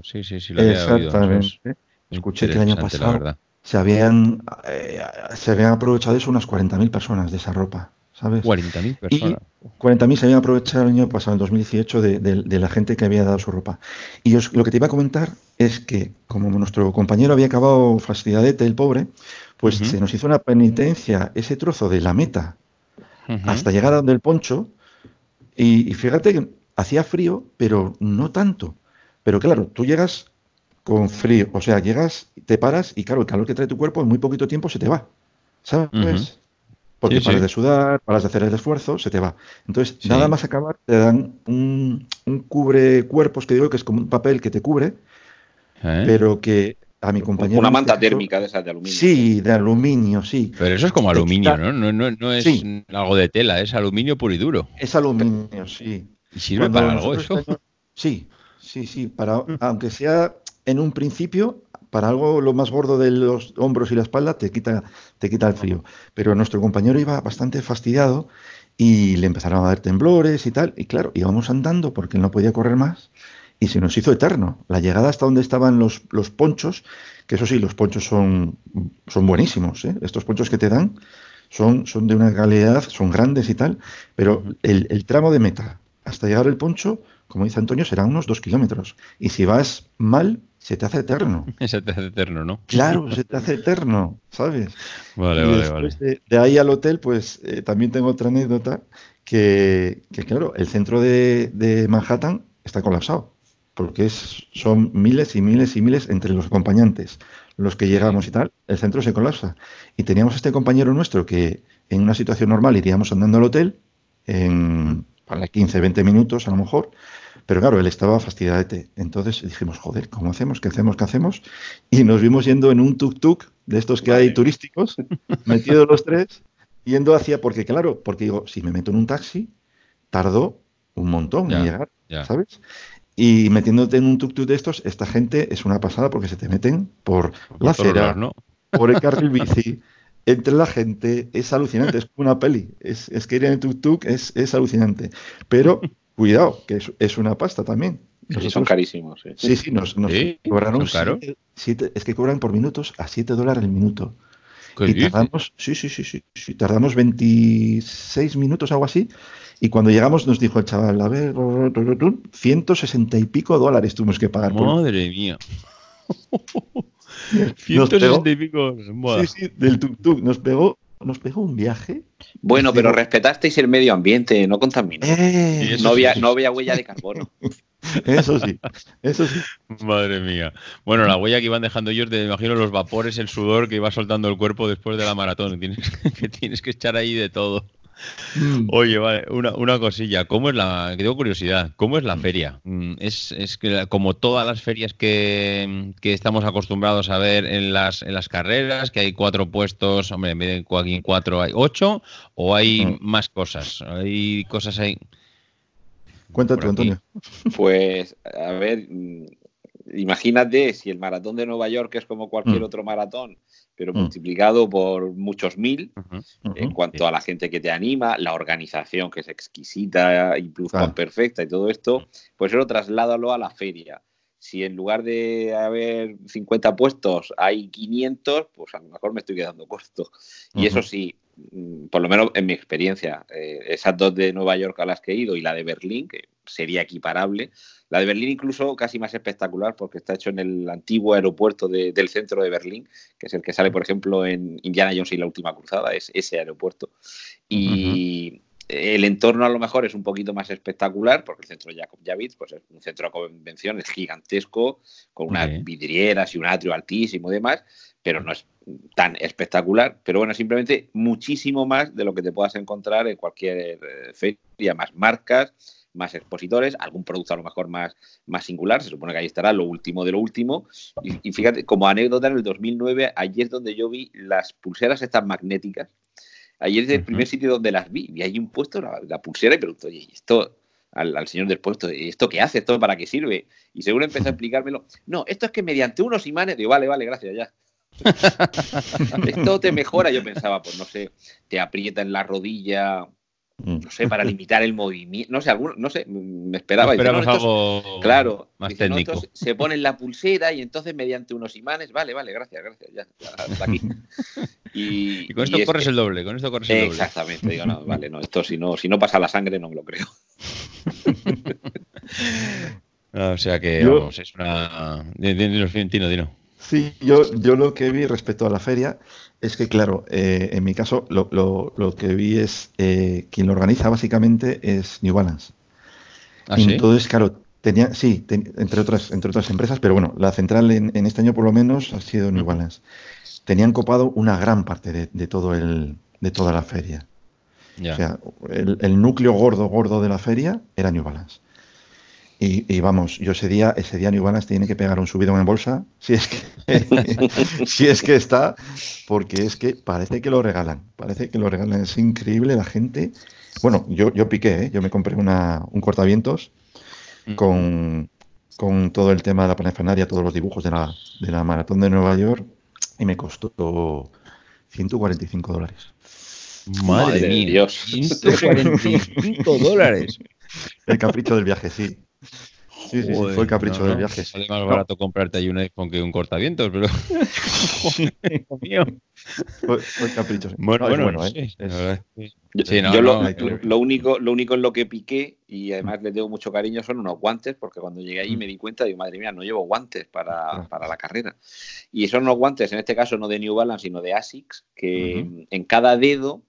Sí, sí, sí, lo Exactamente. Escuché que el año pasado se habían, eh, se habían aprovechado eso unas 40.000 personas de esa ropa, ¿sabes? 40.000 personas. 40.000 se habían aprovechado el año pasado, en 2018, de, la gente que había dado su ropa. Y lo que te iba a comentar es que, como nuestro compañero había acabado fastidiadete, el pobre, pues se nos hizo una penitencia ese trozo de la meta hasta llegar a donde el poncho. Y, y fíjate que hacía frío, pero no tanto. Pero claro, tú llegas con frío. O sea, llegas, te paras y claro, el calor que trae tu cuerpo en muy poquito tiempo se te va. ¿Sabes? Porque paras de sudar, paras de hacer el esfuerzo, se te va. Entonces, nada más acabar, te dan un, cubre cuerpos que digo que es como un papel que te cubre, ¿Eh? pero que a mi compañero. Una manta térmica de esas de aluminio. Sí, de aluminio, sí. Pero eso es como aluminio, ¿no? No, no, no es algo de tela, es aluminio puro y duro. Es aluminio, sí. ¿Y sirve para algo eso? Sí, sí, sí. Para, aunque sea en un principio, para algo lo más gordo de los hombros y la espalda, te quita, te quita el frío. Pero nuestro compañero iba bastante fastidiado y le empezaron a dar temblores y tal. Y claro, íbamos andando porque él no podía correr más y se nos hizo eterno. La llegada hasta donde estaban los, los ponchos, que eso sí, los ponchos son, son buenísimos. ¿eh? Estos ponchos que te dan son, son de una calidad, son grandes y tal, pero el, el tramo de meta hasta llegar el poncho, como dice Antonio, serán unos dos kilómetros. Y si vas mal, se te hace eterno. se te hace eterno, ¿no? Claro, se te hace eterno, ¿sabes? Vale, vale, vale. De, ahí al hotel, pues eh, también tengo otra anécdota que, claro, el centro de, Manhattan está colapsado, porque es, son miles y miles y miles entre los acompañantes, los que llegamos y tal, el centro se colapsa. Y teníamos este compañero nuestro que en una situación normal iríamos andando al hotel en para 15, 20 minutos a lo mejor, pero claro, él estaba fastidiadete. Entonces dijimos, joder, ¿cómo hacemos? ¿Qué hacemos? ¿Qué hacemos? Y nos vimos yendo en un tuk-tuk de estos que hay turísticos, metidos los tres, yendo hacia, porque claro, porque digo, si me meto en un taxi, tardó un montón en llegar, ¿sabes? Y metiéndote en un tuk-tuk de estos, esta gente es una pasada porque se te meten por, la acera, por el carril bici, entre la gente, es alucinante, es como una peli. Es, es que ir en el tuk-tuk es, es alucinante. Pero Cuidado, que es, una pasta también. son carísimos. Sí, sí, nos, nos cobraron. Siete, es que cobran por minutos a 7 dólares el minuto. Y tardamos, sí, sí, sí, sí, tardamos 26 minutos, algo así. Y cuando llegamos nos dijo el chaval, a ver, 160 y pico dólares tuvimos que pagar. Madre mía. 160 y pico. Sí, sí, del tuk-tuk. Nos pegó nos pegó un viaje. Bueno, pero respetasteis el medio ambiente, no contaminó. Eh, no, había, no había huella de carbono. Eso sí, eso sí. Madre mía. Bueno, la huella que iban dejando ellos, te imagino los vapores, el sudor que iba soltando el cuerpo después de la maratón. Tienes que, tienes que echar ahí de todo. Mm. Oye, vale, una, cosilla. ¿Cómo es la, que tengo curiosidad, ¿cómo es la mm. feria? Mm, es, es que como todas las ferias que, estamos acostumbrados a ver en las, en las carreras, que hay cuatro puestos, hombre, en vez de cuatro hay ocho, o hay más cosas, hay cosas ahí. Cuéntate, Antonio. Pues, a ver, imagínate si el maratón de Nueva York es como cualquier mm. otro maratón, pero mm. multiplicado por muchos mil, en cuanto a la gente que te anima, la organización que es exquisita, incluso perfecta y todo esto, pues eso trasládalo a la feria. Si en lugar de haber 50 puestos hay 500, pues a lo mejor me estoy quedando corto. Y eso sí, mm, por lo menos en mi experiencia, eh, esas dos de Nueva York a las que he ido y la de Berlín, que sería equiparable, la de Berlín incluso casi más espectacular porque está hecho en el antiguo aeropuerto del centro de Berlín, que es el que sale, por ejemplo, en Indiana Jones y la última cruzada, es ese aeropuerto. Y el entorno a lo mejor es un poquito más espectacular porque el centro de Jacob Javits pues es un centro de convención, es gigantesco, con unas vidrieras y un atrio altísimo y demás, pero no es tan espectacular, pero bueno, simplemente muchísimo más de lo que te puedas encontrar en cualquier eh, feria, más marcas, más expositores, algún producto a lo mejor más, más singular, se supone que ahí estará lo último de lo último. Y, fíjate, como anécdota, en el 2009, allí es donde yo vi las pulseras estas magnéticas. Allí es el primer sitio donde las vi. Y hay un puesto, la, pulsera, y pregunto, oye, esto al, señor del puesto, ¿esto qué hace? ¿Esto para qué sirve? Y seguro empezó a explicármelo. No, esto es que mediante unos imanes, digo, vale, vale, gracias, ya. esto te mejora, yo pensaba, pues no sé, te aprieta en la rodilla. No sé, para limitar el movimiento, no sé, alguno, no sé, me esperaba. algo claro, más técnico. se pone la pulsera y entonces mediante unos imanes, vale, vale, gracias, gracias, ya, hasta aquí. Y, con esto corres el doble, con esto corres el doble. Exactamente, digo, no, vale, no, esto si no, si no pasa la sangre no me lo creo. o sea que, vamos, es una... Dino, Dino, Dino. Sí, yo, yo lo que vi respecto a la feria es que, claro, eh, en mi caso lo, lo, que vi es eh, quien lo organiza básicamente es New Balance. ¿Ah, Entonces, claro, tenía, sí, entre, otras, entre otras empresas, pero bueno, la central en, este año por lo menos ha sido New Balance. Tenían copado una gran parte de, todo el, de toda la feria. O sea, el, el, núcleo gordo, gordo de la feria era New Balance. Y, vamos, yo ese día, ese día New Balance tiene que pegar un subido en bolsa, si es que, si es que está, porque es que parece que lo regalan, parece que lo regalan, es increíble la gente. Bueno, yo, yo piqué, ¿eh? yo me compré una, un cortavientos mm. con, con todo el tema de la parafernalia, todos los dibujos de la, de la maratón de Nueva York, y me costó 145 dólares. Madre, mía, Dios. 145 dólares. El capricho del viaje, sí. Sí, sí, fue el capricho del viaje. Sale más barato comprarte ahí un iPhone que un cortavientos, pero. mío. Fue, fue capricho. Bueno, bueno, Yo, lo, único, lo único en lo que piqué, y además le tengo mucho cariño, son unos guantes, porque cuando llegué ahí mm. me di cuenta, digo, madre mía, no llevo guantes para, para la carrera. Y son unos guantes, en este caso no de New Balance, sino de ASICS, que en cada dedo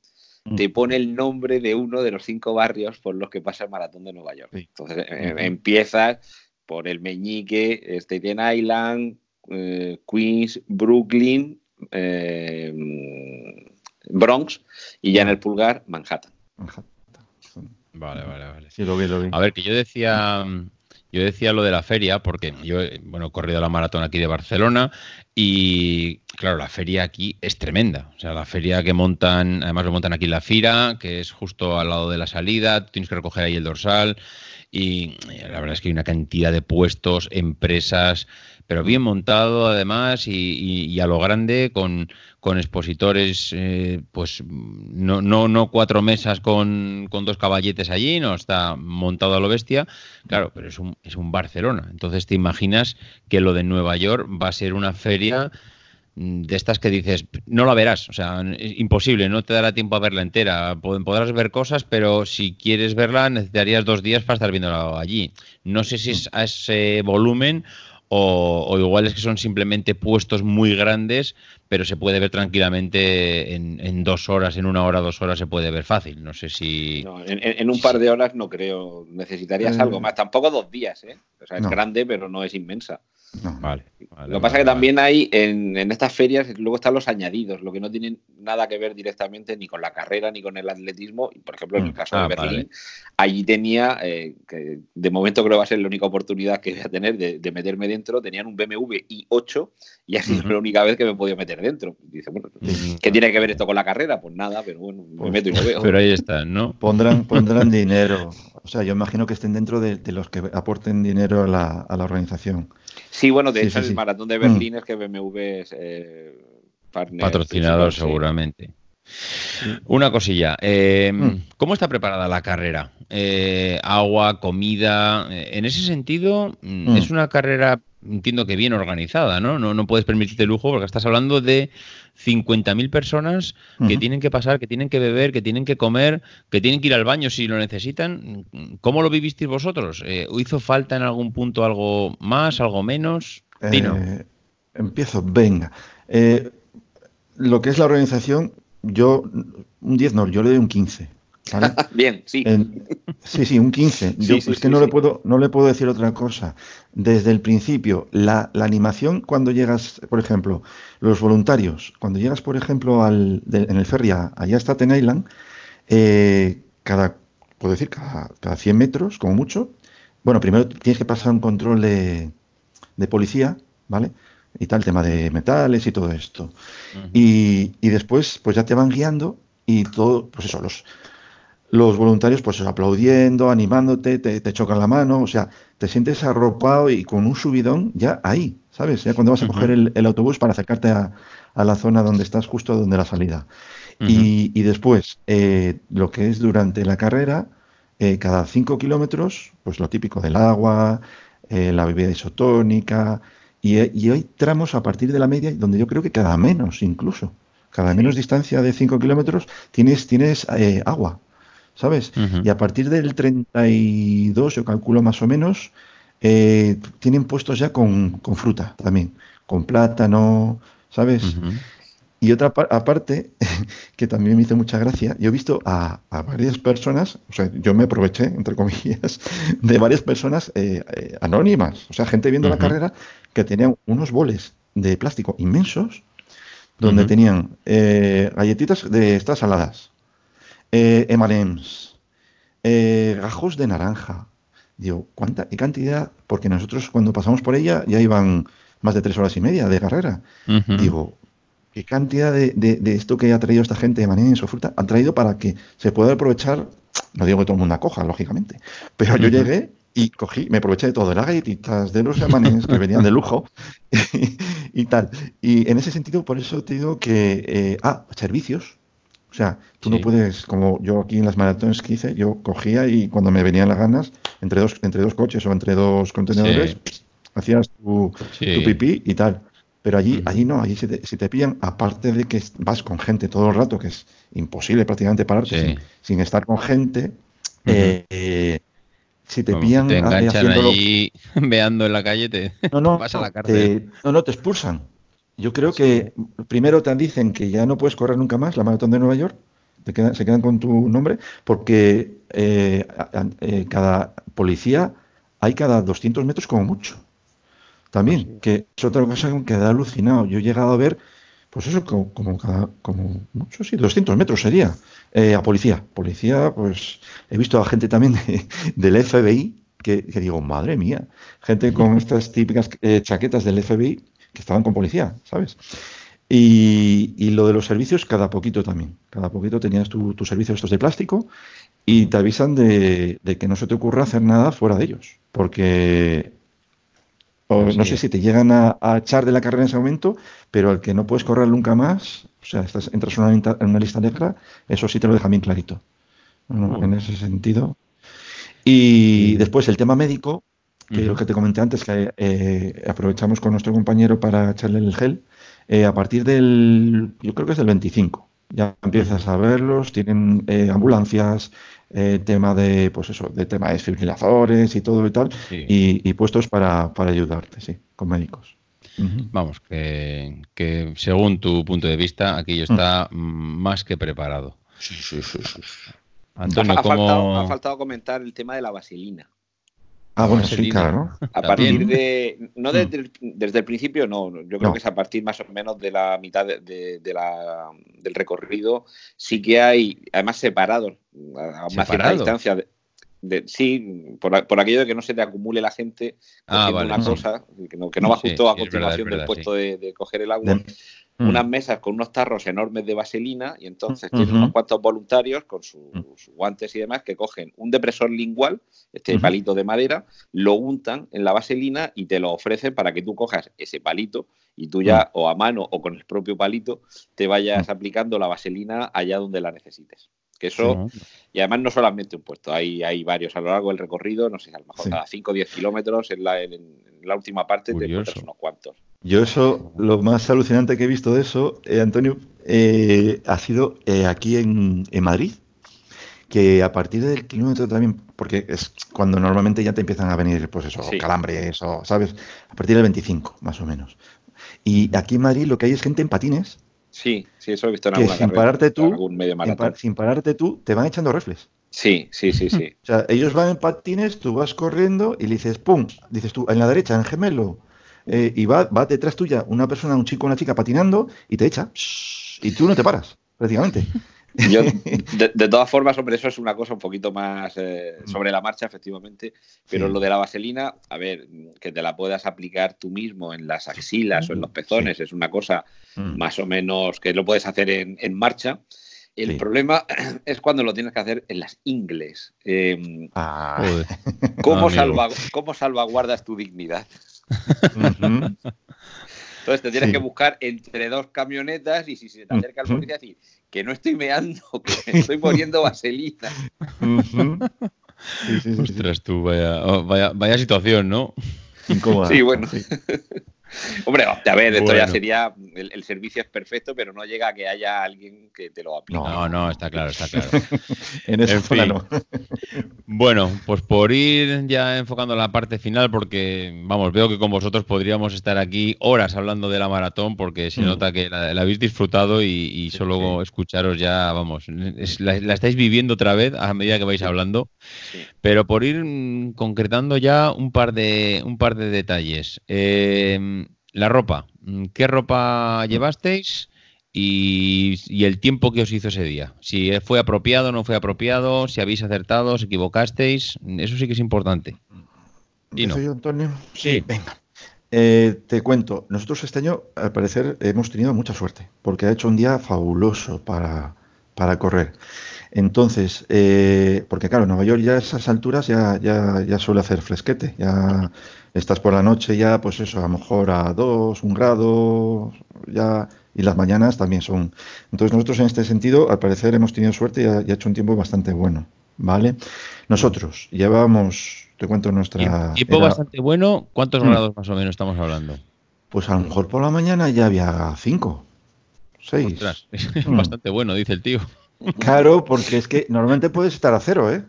te mm. pone el nombre de uno de los cinco barrios por los que pasa el maratón de Nueva York. Entonces eh, empiezas por el Meñique, Staten Island, eh, Queens, Brooklyn, eh, Bronx y ya en el pulgar Manhattan. Vale, vale, vale. Sí, lo vi, lo vi. A ver, que yo decía yo decía lo de la feria porque yo, bueno, he corrido la maratón aquí de Barcelona y, claro, la feria aquí es tremenda. O sea, la feria que montan, además lo montan aquí en la Fira, que es justo al lado de la salida, tienes que recoger ahí el dorsal y la verdad es que hay una cantidad de puestos, empresas, pero bien montado además y, a lo grande con, expositores, eh, pues no, no, no cuatro mesas con, dos caballetes allí, no está montado a lo bestia, claro, pero es un, es un Barcelona. Entonces te imaginas que lo de Nueva York va a ser una feria de estas que dices, no la verás, o sea, es imposible, no te dará tiempo a verla entera. Podrás ver cosas, pero si quieres verla necesitarías dos días para estar viéndola allí. No sé si es a ese volumen o, igual es que son simplemente puestos muy grandes, pero se puede ver tranquilamente en, dos horas, en una hora, dos horas se puede ver fácil. No sé si. en, un par de horas no creo. Necesitarías algo más. Tampoco dos días, ¿eh? O sea, es grande, pero no es inmensa vale, Lo que pasa es que también hay en, estas ferias, luego están los añadidos, lo que no tienen nada que ver directamente ni con la carrera ni con el atletismo. Por ejemplo, en el mm. caso de ah, Berlín, allí tenía, eh, que de momento creo que va a ser la única oportunidad que voy a tener de, meterme dentro, tenían un BMW i8 y ha sido la única vez que me he podido meter dentro. dice, bueno, ¿qué tiene que ver esto con la carrera? Pues nada, pero bueno, me pues meto y lo veo. Pero ahí está, ¿no? Pondrán, pondrán dinero. O sea, yo imagino que estén dentro de, los que aporten dinero a la, a la organización. Sí, Sí, bueno, de hecho el maratón de Berlín mm. es que BMW es eh, patrocinador seguramente. Una cosilla, eh, mm. ¿cómo está preparada la carrera? Eh, agua, comida, en ese sentido, mm, es una carrera, entiendo que bien organizada, ¿no? No, no puedes permitirte lujo porque estás hablando de 50.000 personas que tienen que pasar, que tienen que beber, que tienen que comer, que tienen que ir al baño si lo necesitan. ¿Cómo lo vivisteis vosotros? Eh, ¿Hizo falta en algún punto algo más, algo menos? Eh, empiezo, venga. Eh, lo que es la organización, yo un 10 no, yo le doy un 15. Bien, sí. sí, sí, un 15. Yo, es que no, Le puedo, no le puedo decir otra cosa. Desde el principio, la, animación cuando llegas, por ejemplo, los voluntarios, cuando llegas, por ejemplo, al, en el ferry allá está Ten Island, eh, cada, puedo decir, cada, cada 100 metros, como mucho, bueno, primero tienes que pasar un control de, de policía, ¿vale? Y tal, tema de metales y todo esto. y, y después, pues ya te van guiando y todo, pues eso, los, los voluntarios pues aplaudiendo, animándote, te, chocan la mano, o sea, te sientes arropado y con un subidón ya ahí, ¿sabes? Ya cuando vas a coger el, autobús para acercarte a, la zona donde estás justo donde la salida. y, después, eh, lo que es durante la carrera, eh, cada cinco kilómetros, pues lo típico del agua, eh, la bebida isotónica, y, y, hay tramos a partir de la media donde yo creo que cada menos incluso, cada menos distancia de cinco kilómetros tienes, tienes agua, ¿sabes? Y a partir del 32, yo calculo más o menos, eh, tienen puestos ya con, fruta también, con plátano, ¿sabes? Y otra aparte, que también me hizo mucha gracia, yo he visto a, varias personas, o sea, yo me aproveché, entre comillas, de varias personas eh, eh, anónimas, o sea, gente viendo la carrera que tenían unos boles de plástico inmensos, donde tenían galletitas de estas saladas, eh, M&M's, eh, gajos de naranja. Digo, ¿cuánta qué cantidad? Porque nosotros cuando pasamos por ella ya iban más de tres horas y media de carrera. Digo, ¿qué cantidad de, esto que ha traído esta gente de M&M's o fruta han traído para que se pueda aprovechar? No digo que todo el mundo acoja, lógicamente, pero yo llegué y cogí, me aproveché de todo, de las galletitas, de los M&M's que venían de lujo y, tal. Y en ese sentido, por eso te digo que, eh, ah, servicios, o sea, tú no puedes, como yo aquí en las maratones que hice, yo cogía y cuando me venían las ganas, entre dos, entre dos coches o entre dos contenedores, hacías tu, pipí y tal. Pero allí, allí no, allí si te, si te, pillan, aparte de que vas con gente todo el rato, que es imposible prácticamente pararte sin, estar con gente, eh, si te pillan te enganchan ahí veando en la calle, te no, no, vas a la cárcel. no, no, te expulsan. Yo creo que primero te dicen que ya no puedes correr nunca más la maratón de Nueva York, te se quedan con tu nombre, porque eh, eh, cada policía hay cada 200 metros como mucho. También, pues que es otra cosa que me da alucinado. Yo he llegado a ver, pues eso, como, como, cada, como mucho, sí, 200 metros sería, eh, a policía. Policía, pues he visto a gente también del FBI, que, digo, madre mía, gente con estas típicas chaquetas del FBI que estaban con policía, ¿sabes? Y, lo de los servicios, cada poquito también. Cada poquito tenías tu, tu servicio estos de plástico y te avisan de, que no se te ocurra hacer nada fuera de ellos. Porque no sé si te llegan a, echar de la carrera en ese momento, pero al que no puedes correr nunca más, o sea, estás, entras en una, en una lista negra, eso sí te lo deja bien clarito. En ese sentido. Y después el tema médico, que lo que te comenté antes, que eh, aprovechamos con nuestro compañero para echarle el gel, eh, a partir del, yo creo que es del 25, ya empiezas a verlos, tienen eh, ambulancias, tema de, pues eso, de tema de desfibriladores y todo y tal, y, puestos para, ayudarte, sí, con médicos. Vamos, que, que, según tu punto de vista, aquello está más que preparado. Sí, sí, sí. Antonio, ¿cómo... ha faltado comentar el tema de la vaselina. Ah, bueno, sí, claro. A partir de. No desde, el principio, no. Yo creo que es a partir más o menos de la mitad de, la, del recorrido. Sí que hay, además, separados a una cierta distancia. De, sí, por, por, aquello de que no se te acumule la gente ah, una cosa, que no, que no va justo a continuación del puesto de, coger el agua. Mm. unas mesas con unos tarros enormes de vaselina y entonces tienen unos cuantos voluntarios con mm. sus, guantes y demás que cogen un depresor lingual, este palito de madera, lo untan en la vaselina y te lo ofrecen para que tú cojas ese palito y tú ya mm. o a mano o con el propio palito te vayas aplicando la vaselina allá donde la necesites. Que eso, y además no solamente un puesto, hay, hay varios a lo largo del recorrido, no sé, a lo mejor cada 5 o 10 kilómetros en la, en, la última parte te encuentras unos cuantos. Yo eso, lo más alucinante que he visto de eso, eh, Antonio, eh, ha sido eh, aquí en, Madrid, que a partir del kilómetro también, porque es cuando normalmente ya te empiezan a venir, pues eso, calambres o, ¿sabes? A partir del 25, más o menos. Y aquí en Madrid lo que hay es gente en patines Sí, sí, eso he visto en alguna sin pararte tú, sin pararte tú, te van echando refles. Sí, sí, sí, sí. o sea, ellos van en patines, tú vas corriendo y le dices, ¡pum! Dices tú, en la derecha, en gemelo. Eh, y va, va detrás tuya una persona, un chico, una chica patinando y te echa. Y tú no te paras, prácticamente. Yo, de, todas formas, hombre, eso es una cosa un poquito más eh, mm. sobre la marcha, efectivamente. Pero lo de la vaselina, a ver, que te la puedas aplicar tú mismo en las axilas o en los pezones, es una cosa mm. más o menos que lo puedes hacer en, marcha. El problema es cuando lo tienes que hacer en las ingles. Em, ah. ¿cómo, ¿Cómo salvaguardas tu dignidad? Entonces te tienes que buscar entre dos camionetas y si se te acerca el policía decir que no estoy meando, que me estoy poniendo vaselina. Ostras, tú, vaya, oh, vaya, vaya situación, ¿no? Incómoda. Sí, bueno. Hombre, a ver, esto ya sería. El, servicio es perfecto, pero no llega a que haya alguien que te lo aplique. No, no, está claro, está claro. en eso no. bueno, pues por ir ya enfocando la parte final, porque vamos, veo que con vosotros podríamos estar aquí horas hablando de la maratón, porque se mm. nota que la, habéis disfrutado y, solo escucharos ya, vamos, la, estáis viviendo otra vez a medida que vais hablando. Pero por ir mm, concretando ya un par de, un par de detalles. Eh, la ropa. Mm, ¿Qué ropa llevasteis? Y, el tiempo que os hizo ese día. Si fue apropiado, no fue apropiado, si habéis acertado, os equivocasteis. Eso sí que es importante. Y no. Antonio? Sí. Venga. Eh, te cuento, nosotros este año, al parecer, hemos tenido mucha suerte, porque ha hecho un día fabuloso para, para correr. Entonces, eh, porque claro, Nueva York ya a esas alturas ya, ya, ya suele hacer fresquete, ya estás por la noche ya, pues eso, a lo mejor a 2, un grado, ya, y las mañanas también son. Entonces nosotros en este sentido, al parecer hemos tenido suerte y ha, hecho un tiempo bastante bueno, ¿vale? Nosotros llevábamos, te cuento nuestra... Tiempo bastante bueno, ¿cuántos mm. grados más o menos estamos hablando? Pues a lo mejor por la mañana ya había 5, 6. bastante bueno, dice el tío. Claro, porque es que normalmente puedes estar a cero, ¿eh?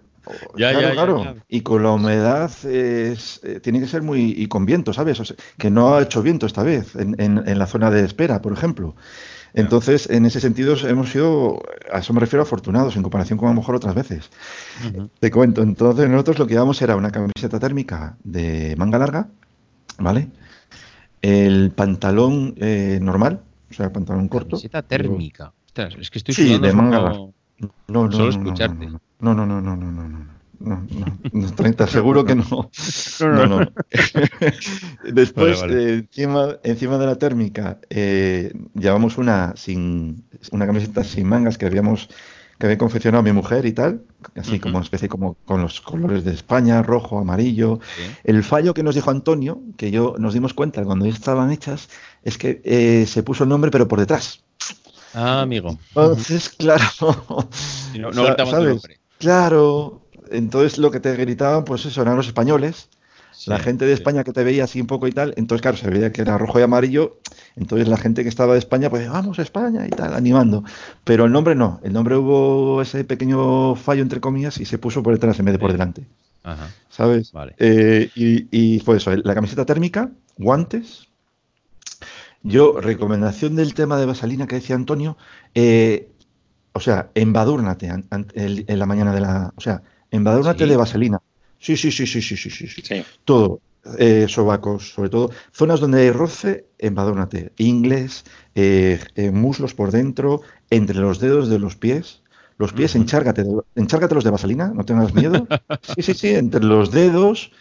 Ya, claro, ya, claro. Y con la humedad es, eh, tiene que ser muy. y con viento, ¿sabes? que no ha hecho viento esta vez en, en, la zona de espera, por ejemplo. Entonces, en ese sentido, hemos sido, a eso me refiero, afortunados en comparación con a lo mejor otras veces. Te cuento, entonces nosotros lo que llevamos era una camiseta térmica de manga larga, ¿vale? El pantalón eh, normal, o sea, pantalón corto. Camiseta térmica. es que estoy sí, de manga larga. No, no, Solo escucharte. No, no, no, no, no, no, no. No, no, 30, seguro que no. No, no. Después, encima, encima de la térmica, eh, llevamos una sin una camiseta sin mangas que habíamos que había confeccionado mi mujer y tal, así como una especie como con los colores de España, rojo, amarillo. El fallo que nos dijo Antonio, que yo nos dimos cuenta cuando estaban hechas, es que eh, se puso el nombre pero por detrás. Ah, amigo. Entonces, claro. no, no ¿sabes? Claro. Entonces lo que te gritaban, pues eso, eran los españoles. la gente de España que te veía así un poco y tal. Entonces, claro, se veía que era rojo y amarillo. Entonces la gente que estaba de España, pues vamos a España y tal, animando. Pero el nombre no. El nombre hubo ese pequeño fallo, entre comillas, y se puso por detrás en vez de por delante. Ajá. ¿Sabes? Vale. Eh, y, y fue eso, la camiseta térmica, guantes, yo, recomendación del tema de vaselina que decía Antonio, eh, o sea, embadúrnate en, la mañana de la. O sea, embadúrnate de vaselina. Sí, sí, sí, sí, sí, sí, sí. sí. Todo. Eh, sobacos, sobre todo. Zonas donde hay roce, embadúrnate. Ingles, eh, muslos por dentro, entre los dedos de los pies. Los pies, enchárgate, enchárgatelos de vaselina, no tengas miedo. Sí, sí, sí, entre los dedos,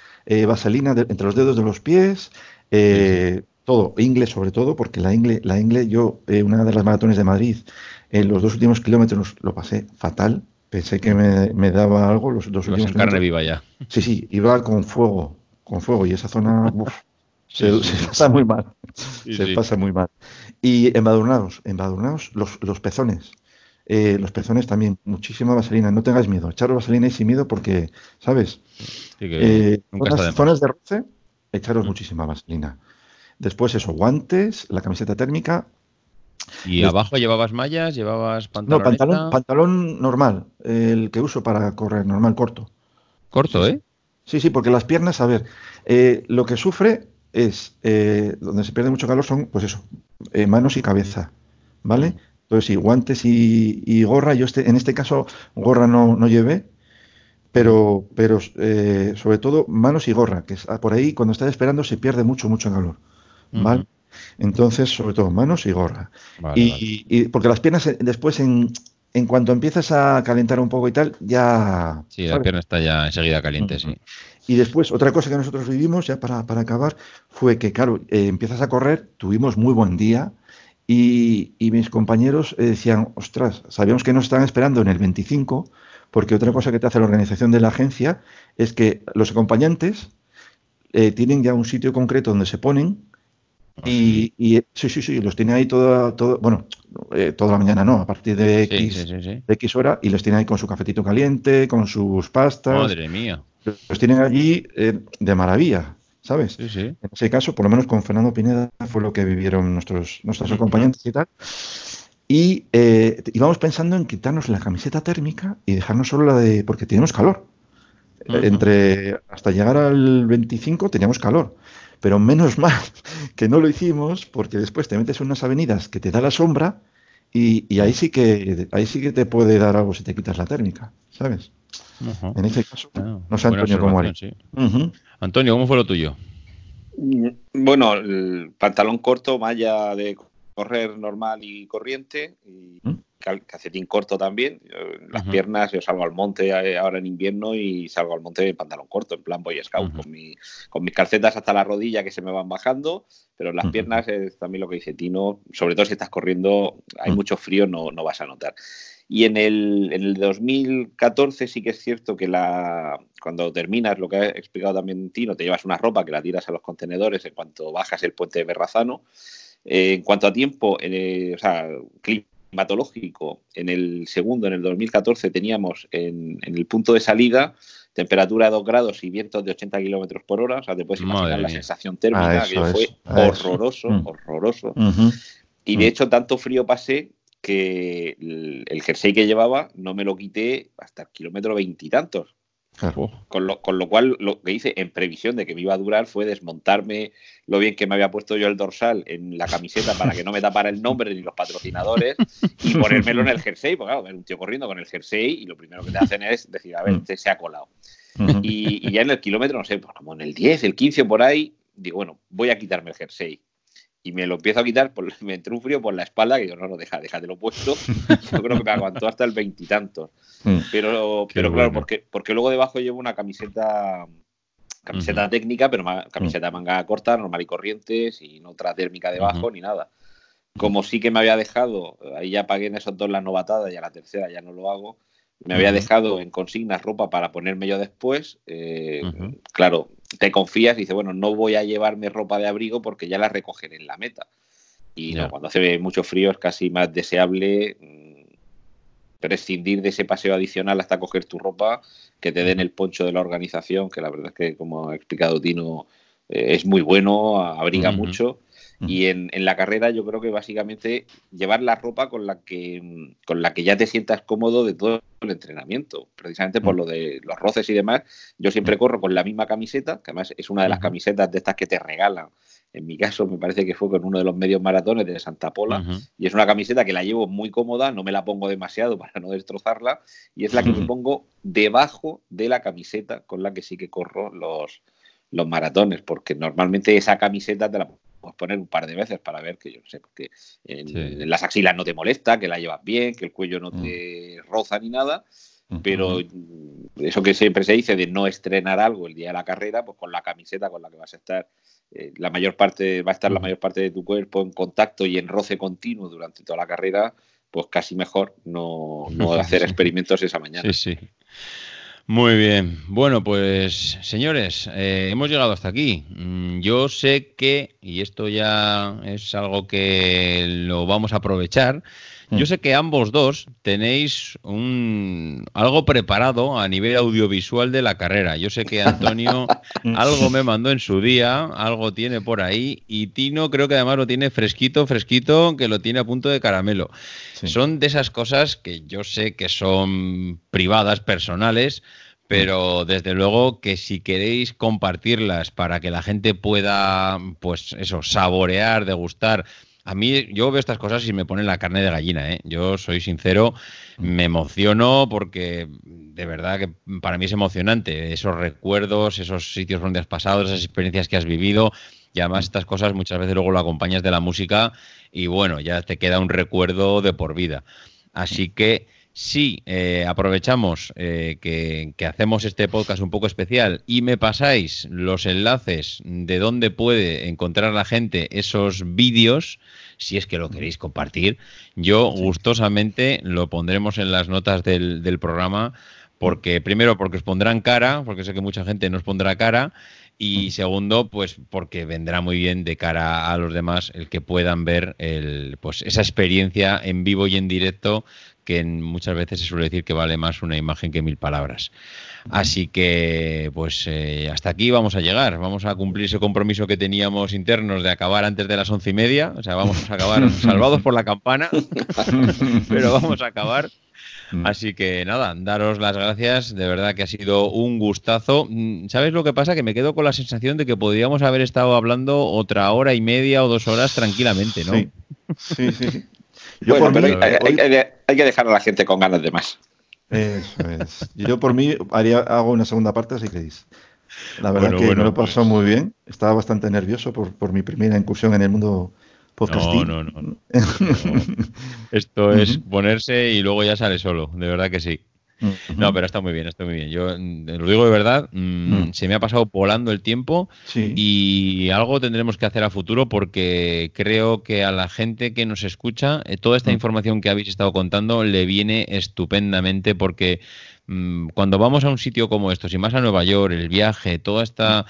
vaselina entre los dedos de los pies. Todo, inglés sobre todo, porque la ingle, la ingle yo, eh, una de las maratones de Madrid, en los dos últimos kilómetros lo pasé fatal. Pensé que me, daba algo los dos últimos en carne viva ya. Sí, sí, iba con fuego, con fuego, y esa zona se, pasa muy mal. se pasa muy mal. Y embadurnados, embadurnados, los, los pezones. Eh, los pezones también, muchísima vaselina. No tengáis miedo, echaros vaselina y sin miedo porque, ¿sabes? Eh, zonas, zonas, de roce, echaros mm. muchísima vaselina. Después eso, guantes, la camiseta térmica. ¿Y abajo llevabas mallas? ¿Llevabas pantalón? No, pantalón, pantalón normal, el que uso para correr, normal, corto. Corto, ¿eh? Sí, sí, porque las piernas, a ver, eh, lo que sufre es, donde se pierde mucho calor son, pues eso, manos y cabeza, ¿vale? Mm. Entonces, sí, guantes y, gorra. Yo este, en este caso, gorra no, no llevé, pero, pero eh, sobre todo manos y gorra, que por ahí cuando estás esperando se pierde mucho, mucho calor. ¿Vale? Entonces, sobre todo manos y gorra. y, porque las piernas eh, después, en, en cuanto empiezas a calentar un poco y tal, ya. Sí, la pierna está ya enseguida caliente, sí. Y después, otra cosa que nosotros vivimos, ya para, para acabar, fue que, claro, eh, empiezas a correr, tuvimos muy buen día, y, mis compañeros eh, decían, ostras, sabíamos que nos estaban esperando en el 25, porque otra cosa que te hace la organización de la agencia es que los acompañantes eh, tienen ya un sitio concreto donde se ponen y, sí, sí, sí, los tiene ahí todo, todo bueno, eh, toda la mañana no, a partir de X, de X hora y los tiene ahí con su cafetito caliente, con sus pastas. Madre mía. Los tienen allí de maravilla. ¿sabes? En ese caso, por lo menos con Fernando Pineda fue lo que vivieron nuestros, nuestros acompañantes y tal. Y eh, íbamos pensando en quitarnos la camiseta térmica y dejarnos solo la de. porque tenemos calor. Entre. hasta llegar al 25 teníamos calor. Pero menos mal que no lo hicimos, porque después te metes en unas avenidas que te da la sombra y, ahí sí que ahí sí que te puede dar algo si te quitas la térmica, ¿sabes? En ese caso, ah, no sé Antonio cómo haría. Antonio, ¿cómo fue lo tuyo? Bueno, el pantalón corto, malla de correr normal y corriente, y ¿Mm? Calcetín corto también. las piernas, yo salgo al monte eh, ahora en invierno y salgo al monte de pantalón corto, en plan Boy Scout, con, con mis calcetas hasta la rodilla que se me van bajando, pero las piernas es también lo que dice Tino, sobre todo si estás corriendo, hay mucho frío, no, no vas a notar. Y en el, en el 2014 sí que es cierto que la, cuando terminas, lo que ha explicado también Tino, te llevas una ropa que la tiras a los contenedores en cuanto bajas el puente de Berrazano. Eh, en cuanto a tiempo, eh, o sea, climatológico, en el segundo, en el 2014, teníamos en, el punto de salida temperatura de 2 grados y vientos de 80 kilómetros por hora. O sea, te puedes imaginar la sensación térmica, ah, que fue horroroso, mm. horroroso. Y de mm. hecho, tanto frío pasé que el, jersey que llevaba no me lo quité hasta el kilómetro veintitantos. Con, lo, con lo cual, lo que hice en previsión de que me iba a durar fue desmontarme lo bien que me había puesto yo el dorsal en la camiseta para que no me tapara el nombre ni los patrocinadores y ponérmelo en el jersey, porque claro, ver un tío corriendo con el jersey y lo primero que te hacen es decir, a ver, mm. se ha colado. Y, y, ya en el kilómetro, no sé, pues como en el 10, el 15 por ahí, digo, bueno, voy a quitarme el jersey y me lo empiezo a quitar, por, me entró un frío por la espalda, que yo no, no, deja, lo puesto. Yo creo que me aguantó hasta el veintitantos. Mm. Pero, pero claro, porque, porque luego debajo llevo una camiseta camiseta técnica, pero camiseta de manga corta, normal y corriente, sin otra térmica debajo ni nada. Como sí que me había dejado, ahí ya pagué en esos dos las novatadas y a la tercera ya no lo hago, me había dejado en consignas ropa para ponerme yo después. Eh, claro, te confías y dices, bueno, no voy a llevarme ropa de abrigo porque ya la recogeré en la meta. Y no, cuando hace mucho frío es casi más deseable mm, prescindir de ese paseo adicional hasta coger tu ropa, que te den el poncho de la organización, que la verdad es que, como ha explicado Tino, eh, es muy bueno, abriga mucho y en, en, la carrera yo creo que básicamente llevar la ropa con la que con la que ya te sientas cómodo de todo el entrenamiento, precisamente por lo de los roces y demás. Yo siempre corro con la misma camiseta, que además es una de las camisetas de estas que te regalan. En mi caso me parece que fue con uno de los medios maratones de Santa Pola y es una camiseta que la llevo muy cómoda, no me la pongo demasiado para no destrozarla y es la que me pongo debajo de la camiseta con la que sí que corro los, los maratones, porque normalmente esa camiseta te la poner un par de veces para ver que yo no sé, porque en, las axilas no te molesta, que la llevas bien, que el cuello no mm. te roza ni nada. pero eso que siempre se dice de no estrenar algo el día de la carrera, pues con la camiseta con la que vas a estar eh, la mayor parte, va a estar la mayor parte de tu cuerpo en contacto y en roce continuo durante toda la carrera, pues casi mejor no, no hacer experimentos esa mañana. Sí, sí. Muy bien. Bueno, pues señores, eh, hemos llegado hasta aquí. Mm, yo sé que, y esto ya es algo que lo vamos a aprovechar, yo mm. sé que ambos dos tenéis un, algo preparado a nivel audiovisual de la carrera. Yo sé que Antonio algo me mandó en su día, algo tiene por ahí, y Tino creo que además lo tiene fresquito, fresquito, que lo tiene a punto de caramelo. Son de esas cosas que yo sé que son privadas, personales, pero desde luego que si queréis compartirlas para que la gente pueda, pues eso, saborear, degustar a mí, yo veo estas cosas y me ponen la carne de gallina, ¿eh? Yo soy sincero, me emociono porque de verdad que para mí es emocionante. Esos recuerdos, esos sitios donde has pasado, esas experiencias que has vivido. Y además estas cosas muchas veces luego lo acompañas de la música y bueno, ya te queda un recuerdo de por vida. Así que si eh, aprovechamos eh, que, que, hacemos este podcast un poco especial y me pasáis los enlaces de dónde puede encontrar la gente esos vídeos, si es que lo queréis compartir, yo gustosamente lo pondremos en las notas del, del programa porque primero porque os pondrán cara, porque sé que mucha gente nos pondrá cara, y segundo, pues porque vendrá muy bien de cara a los demás el que puedan ver el, pues esa experiencia en vivo y en directo que muchas veces se suele decir que vale más una imagen que mil palabras. Así que, pues eh, hasta aquí vamos a llegar. Vamos a cumplir ese compromiso que teníamos internos de acabar antes de las once y media. O sea, vamos a acabar salvados por la campana, pero vamos a acabar. Mm. Así que nada, daros las gracias, de verdad que ha sido un gustazo. Mm, ¿Sabes lo que pasa? Que me quedo con la sensación de que podríamos haber estado hablando otra hora y media o dos horas tranquilamente, ¿no? sí, sí. Yo por mí, hay, que dejar a la gente con ganas de más. Eso es. Yo por mí haría, hago una segunda parte si queréis. La verdad que me lo pasó pues. muy bien. Estaba bastante nervioso por, por, mi primera incursión en el mundo podcasting. No, no, no. Esto es ponerse y luego ya sale solo. De verdad que sí. No, pero está muy bien, está muy bien. Yo mm, lo digo de verdad, mm, mm. se me ha pasado volando el tiempo y algo tendremos que hacer a futuro porque creo que a la gente que nos escucha, eh, toda esta información que habéis estado contando le viene estupendamente porque cuando vamos a un sitio como estos y más a Nueva York, el viaje, toda esta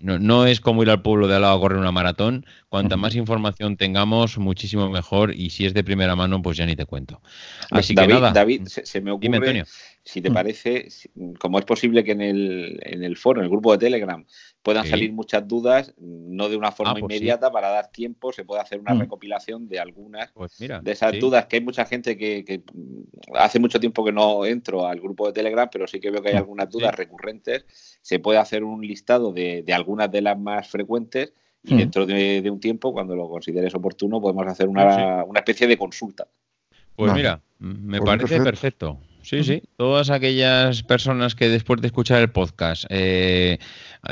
no, es como ir al pueblo de al lado a correr una maratón. Cuanta más información tengamos, muchísimo mejor. Y si es de primera mano, pues ya ni te cuento. Así que nada. David, se, me ocurre, si te parece, como es posible que en el, en el foro, en el grupo de Telegram, puedan salir muchas dudas, no de una forma ah, pues inmediata, para dar tiempo, se puede hacer una mm. recopilación de algunas pues de esas dudas, que hay mucha gente que, hace mucho tiempo que no entro al grupo de Telegram, pero sí que veo que hay mm, algunas dudas recurrentes. Se puede hacer un listado de, algunas de las más frecuentes y mm. dentro de, un tiempo, cuando lo consideres oportuno, podemos hacer una, especie de consulta. Pues mira, me pues parece perfecto. Sí, sí. Todas aquellas personas que después de escuchar el podcast eh,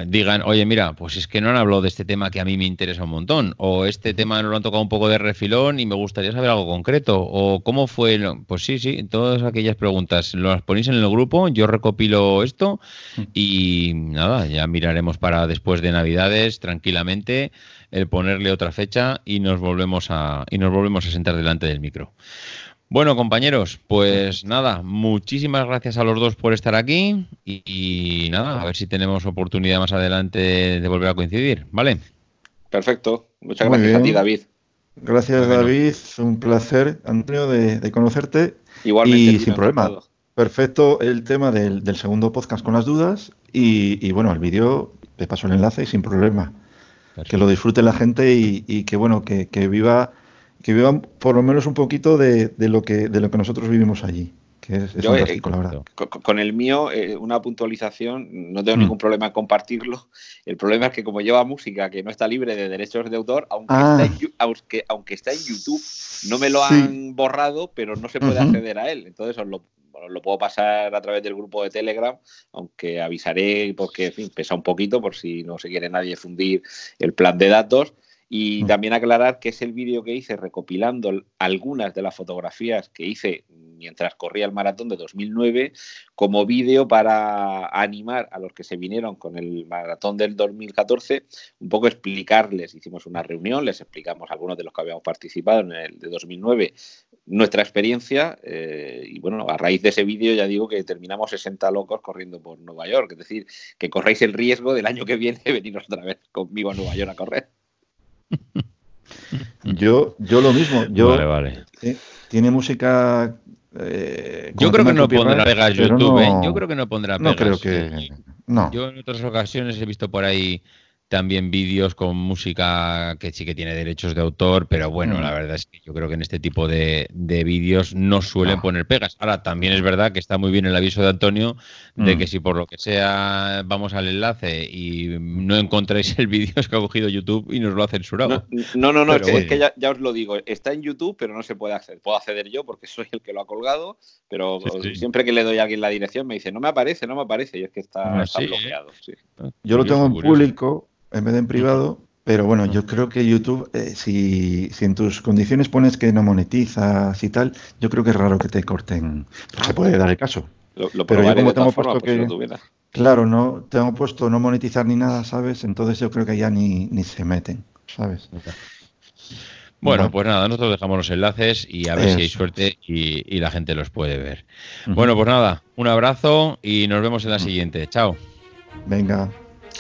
digan, oye, mira, pues es que no han hablado de este tema que a mí me interesa un montón, o este tema no lo han tocado un poco de refilón y me gustaría saber algo concreto, o cómo fue, pues sí, sí, todas aquellas preguntas las ponéis en el grupo, yo recopilo esto y nada, ya miraremos para después de Navidades tranquilamente el ponerle otra fecha y nos volvemos a y nos volvemos a sentar delante del micro. Bueno, compañeros, pues nada, muchísimas gracias a los dos por estar aquí y, nada, a ver si tenemos oportunidad más adelante de volver a coincidir, ¿vale? Perfecto, muchas gracias a ti, David. Gracias, David, un placer, Antonio, de, conocerte. Igualmente. Y sin problema. Perfecto el tema del, segundo podcast con las dudas y, bueno, el vídeo te paso el enlace y sin problema. Que lo disfrute la gente y, que bueno, que, que viva que vivan por lo menos un poquito de, lo, que, de lo que nosotros vivimos allí. Que es, Yo, eh, con, el mío, eh, una puntualización, no tengo mm. ningún problema en compartirlo. El problema es que como lleva música que no está libre de derechos de autor, aunque, ah. está, en, aunque, aunque está en YouTube, no me lo han borrado, pero no se puede acceder a él. Entonces os lo, lo puedo pasar a través del grupo de Telegram, aunque avisaré porque, en fin, pesa un poquito por si no se quiere nadie fundir el plan de datos. Y mm. también aclarar que es el vídeo que hice recopilando algunas de las fotografías que hice mientras corría el maratón de 2009 como vídeo para animar a los que se vinieron con el maratón del 2014, un poco explicarles, hicimos una reunión, les explicamos a algunos de los que habíamos participado en el de 2009 nuestra experiencia eh, y bueno, a raíz de ese vídeo ya digo que terminamos 60 locos corriendo por Nueva York, es decir, que corráis el riesgo del año que viene veniros otra vez conmigo a Nueva York a correr. Yo, yo lo mismo. Yo, vale, vale. Tiene música. Eh, yo creo que no pondrá pegas YouTube. ¿eh? Yo creo que no pondrá pegas. No creo que. No. Yo en otras ocasiones he visto por ahí también vídeos con música que sí que tiene derechos de autor, pero bueno, la mm. verdad es que yo creo que en este tipo de, vídeos no suelen poner pegas. Ahora, también es verdad que está muy bien el aviso de Antonio de mm. que si por lo que sea vamos al enlace y no encontráis el vídeo, es que ha cogido YouTube y nos lo ha censurado. No, no, no, es que, ya, os lo digo, está en YouTube, pero no se puede acceder. Puedo acceder yo porque soy el que lo ha colgado, pero siempre que le doy a alguien la dirección me dice, no me aparece, no me aparece, y es que está, ah, bloqueado. Yo lo tengo en público en vez de en privado. Pero bueno, yo creo que YouTube, eh, si, si, en tus condiciones pones que no monetizas y tal, yo creo que es raro que te corten. Se puede dar el caso. pero yo como tengo puesto que... claro, no tengo puesto no monetizar ni nada, ¿sabes? Entonces yo creo que ya ni, ni se meten, ¿sabes? Bueno, pues nada, nosotros dejamos los enlaces y a ver si hay suerte y, la gente los puede ver. Bueno, pues nada, un abrazo y nos vemos en la siguiente. Chao. Venga.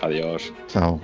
Adiós. Chao.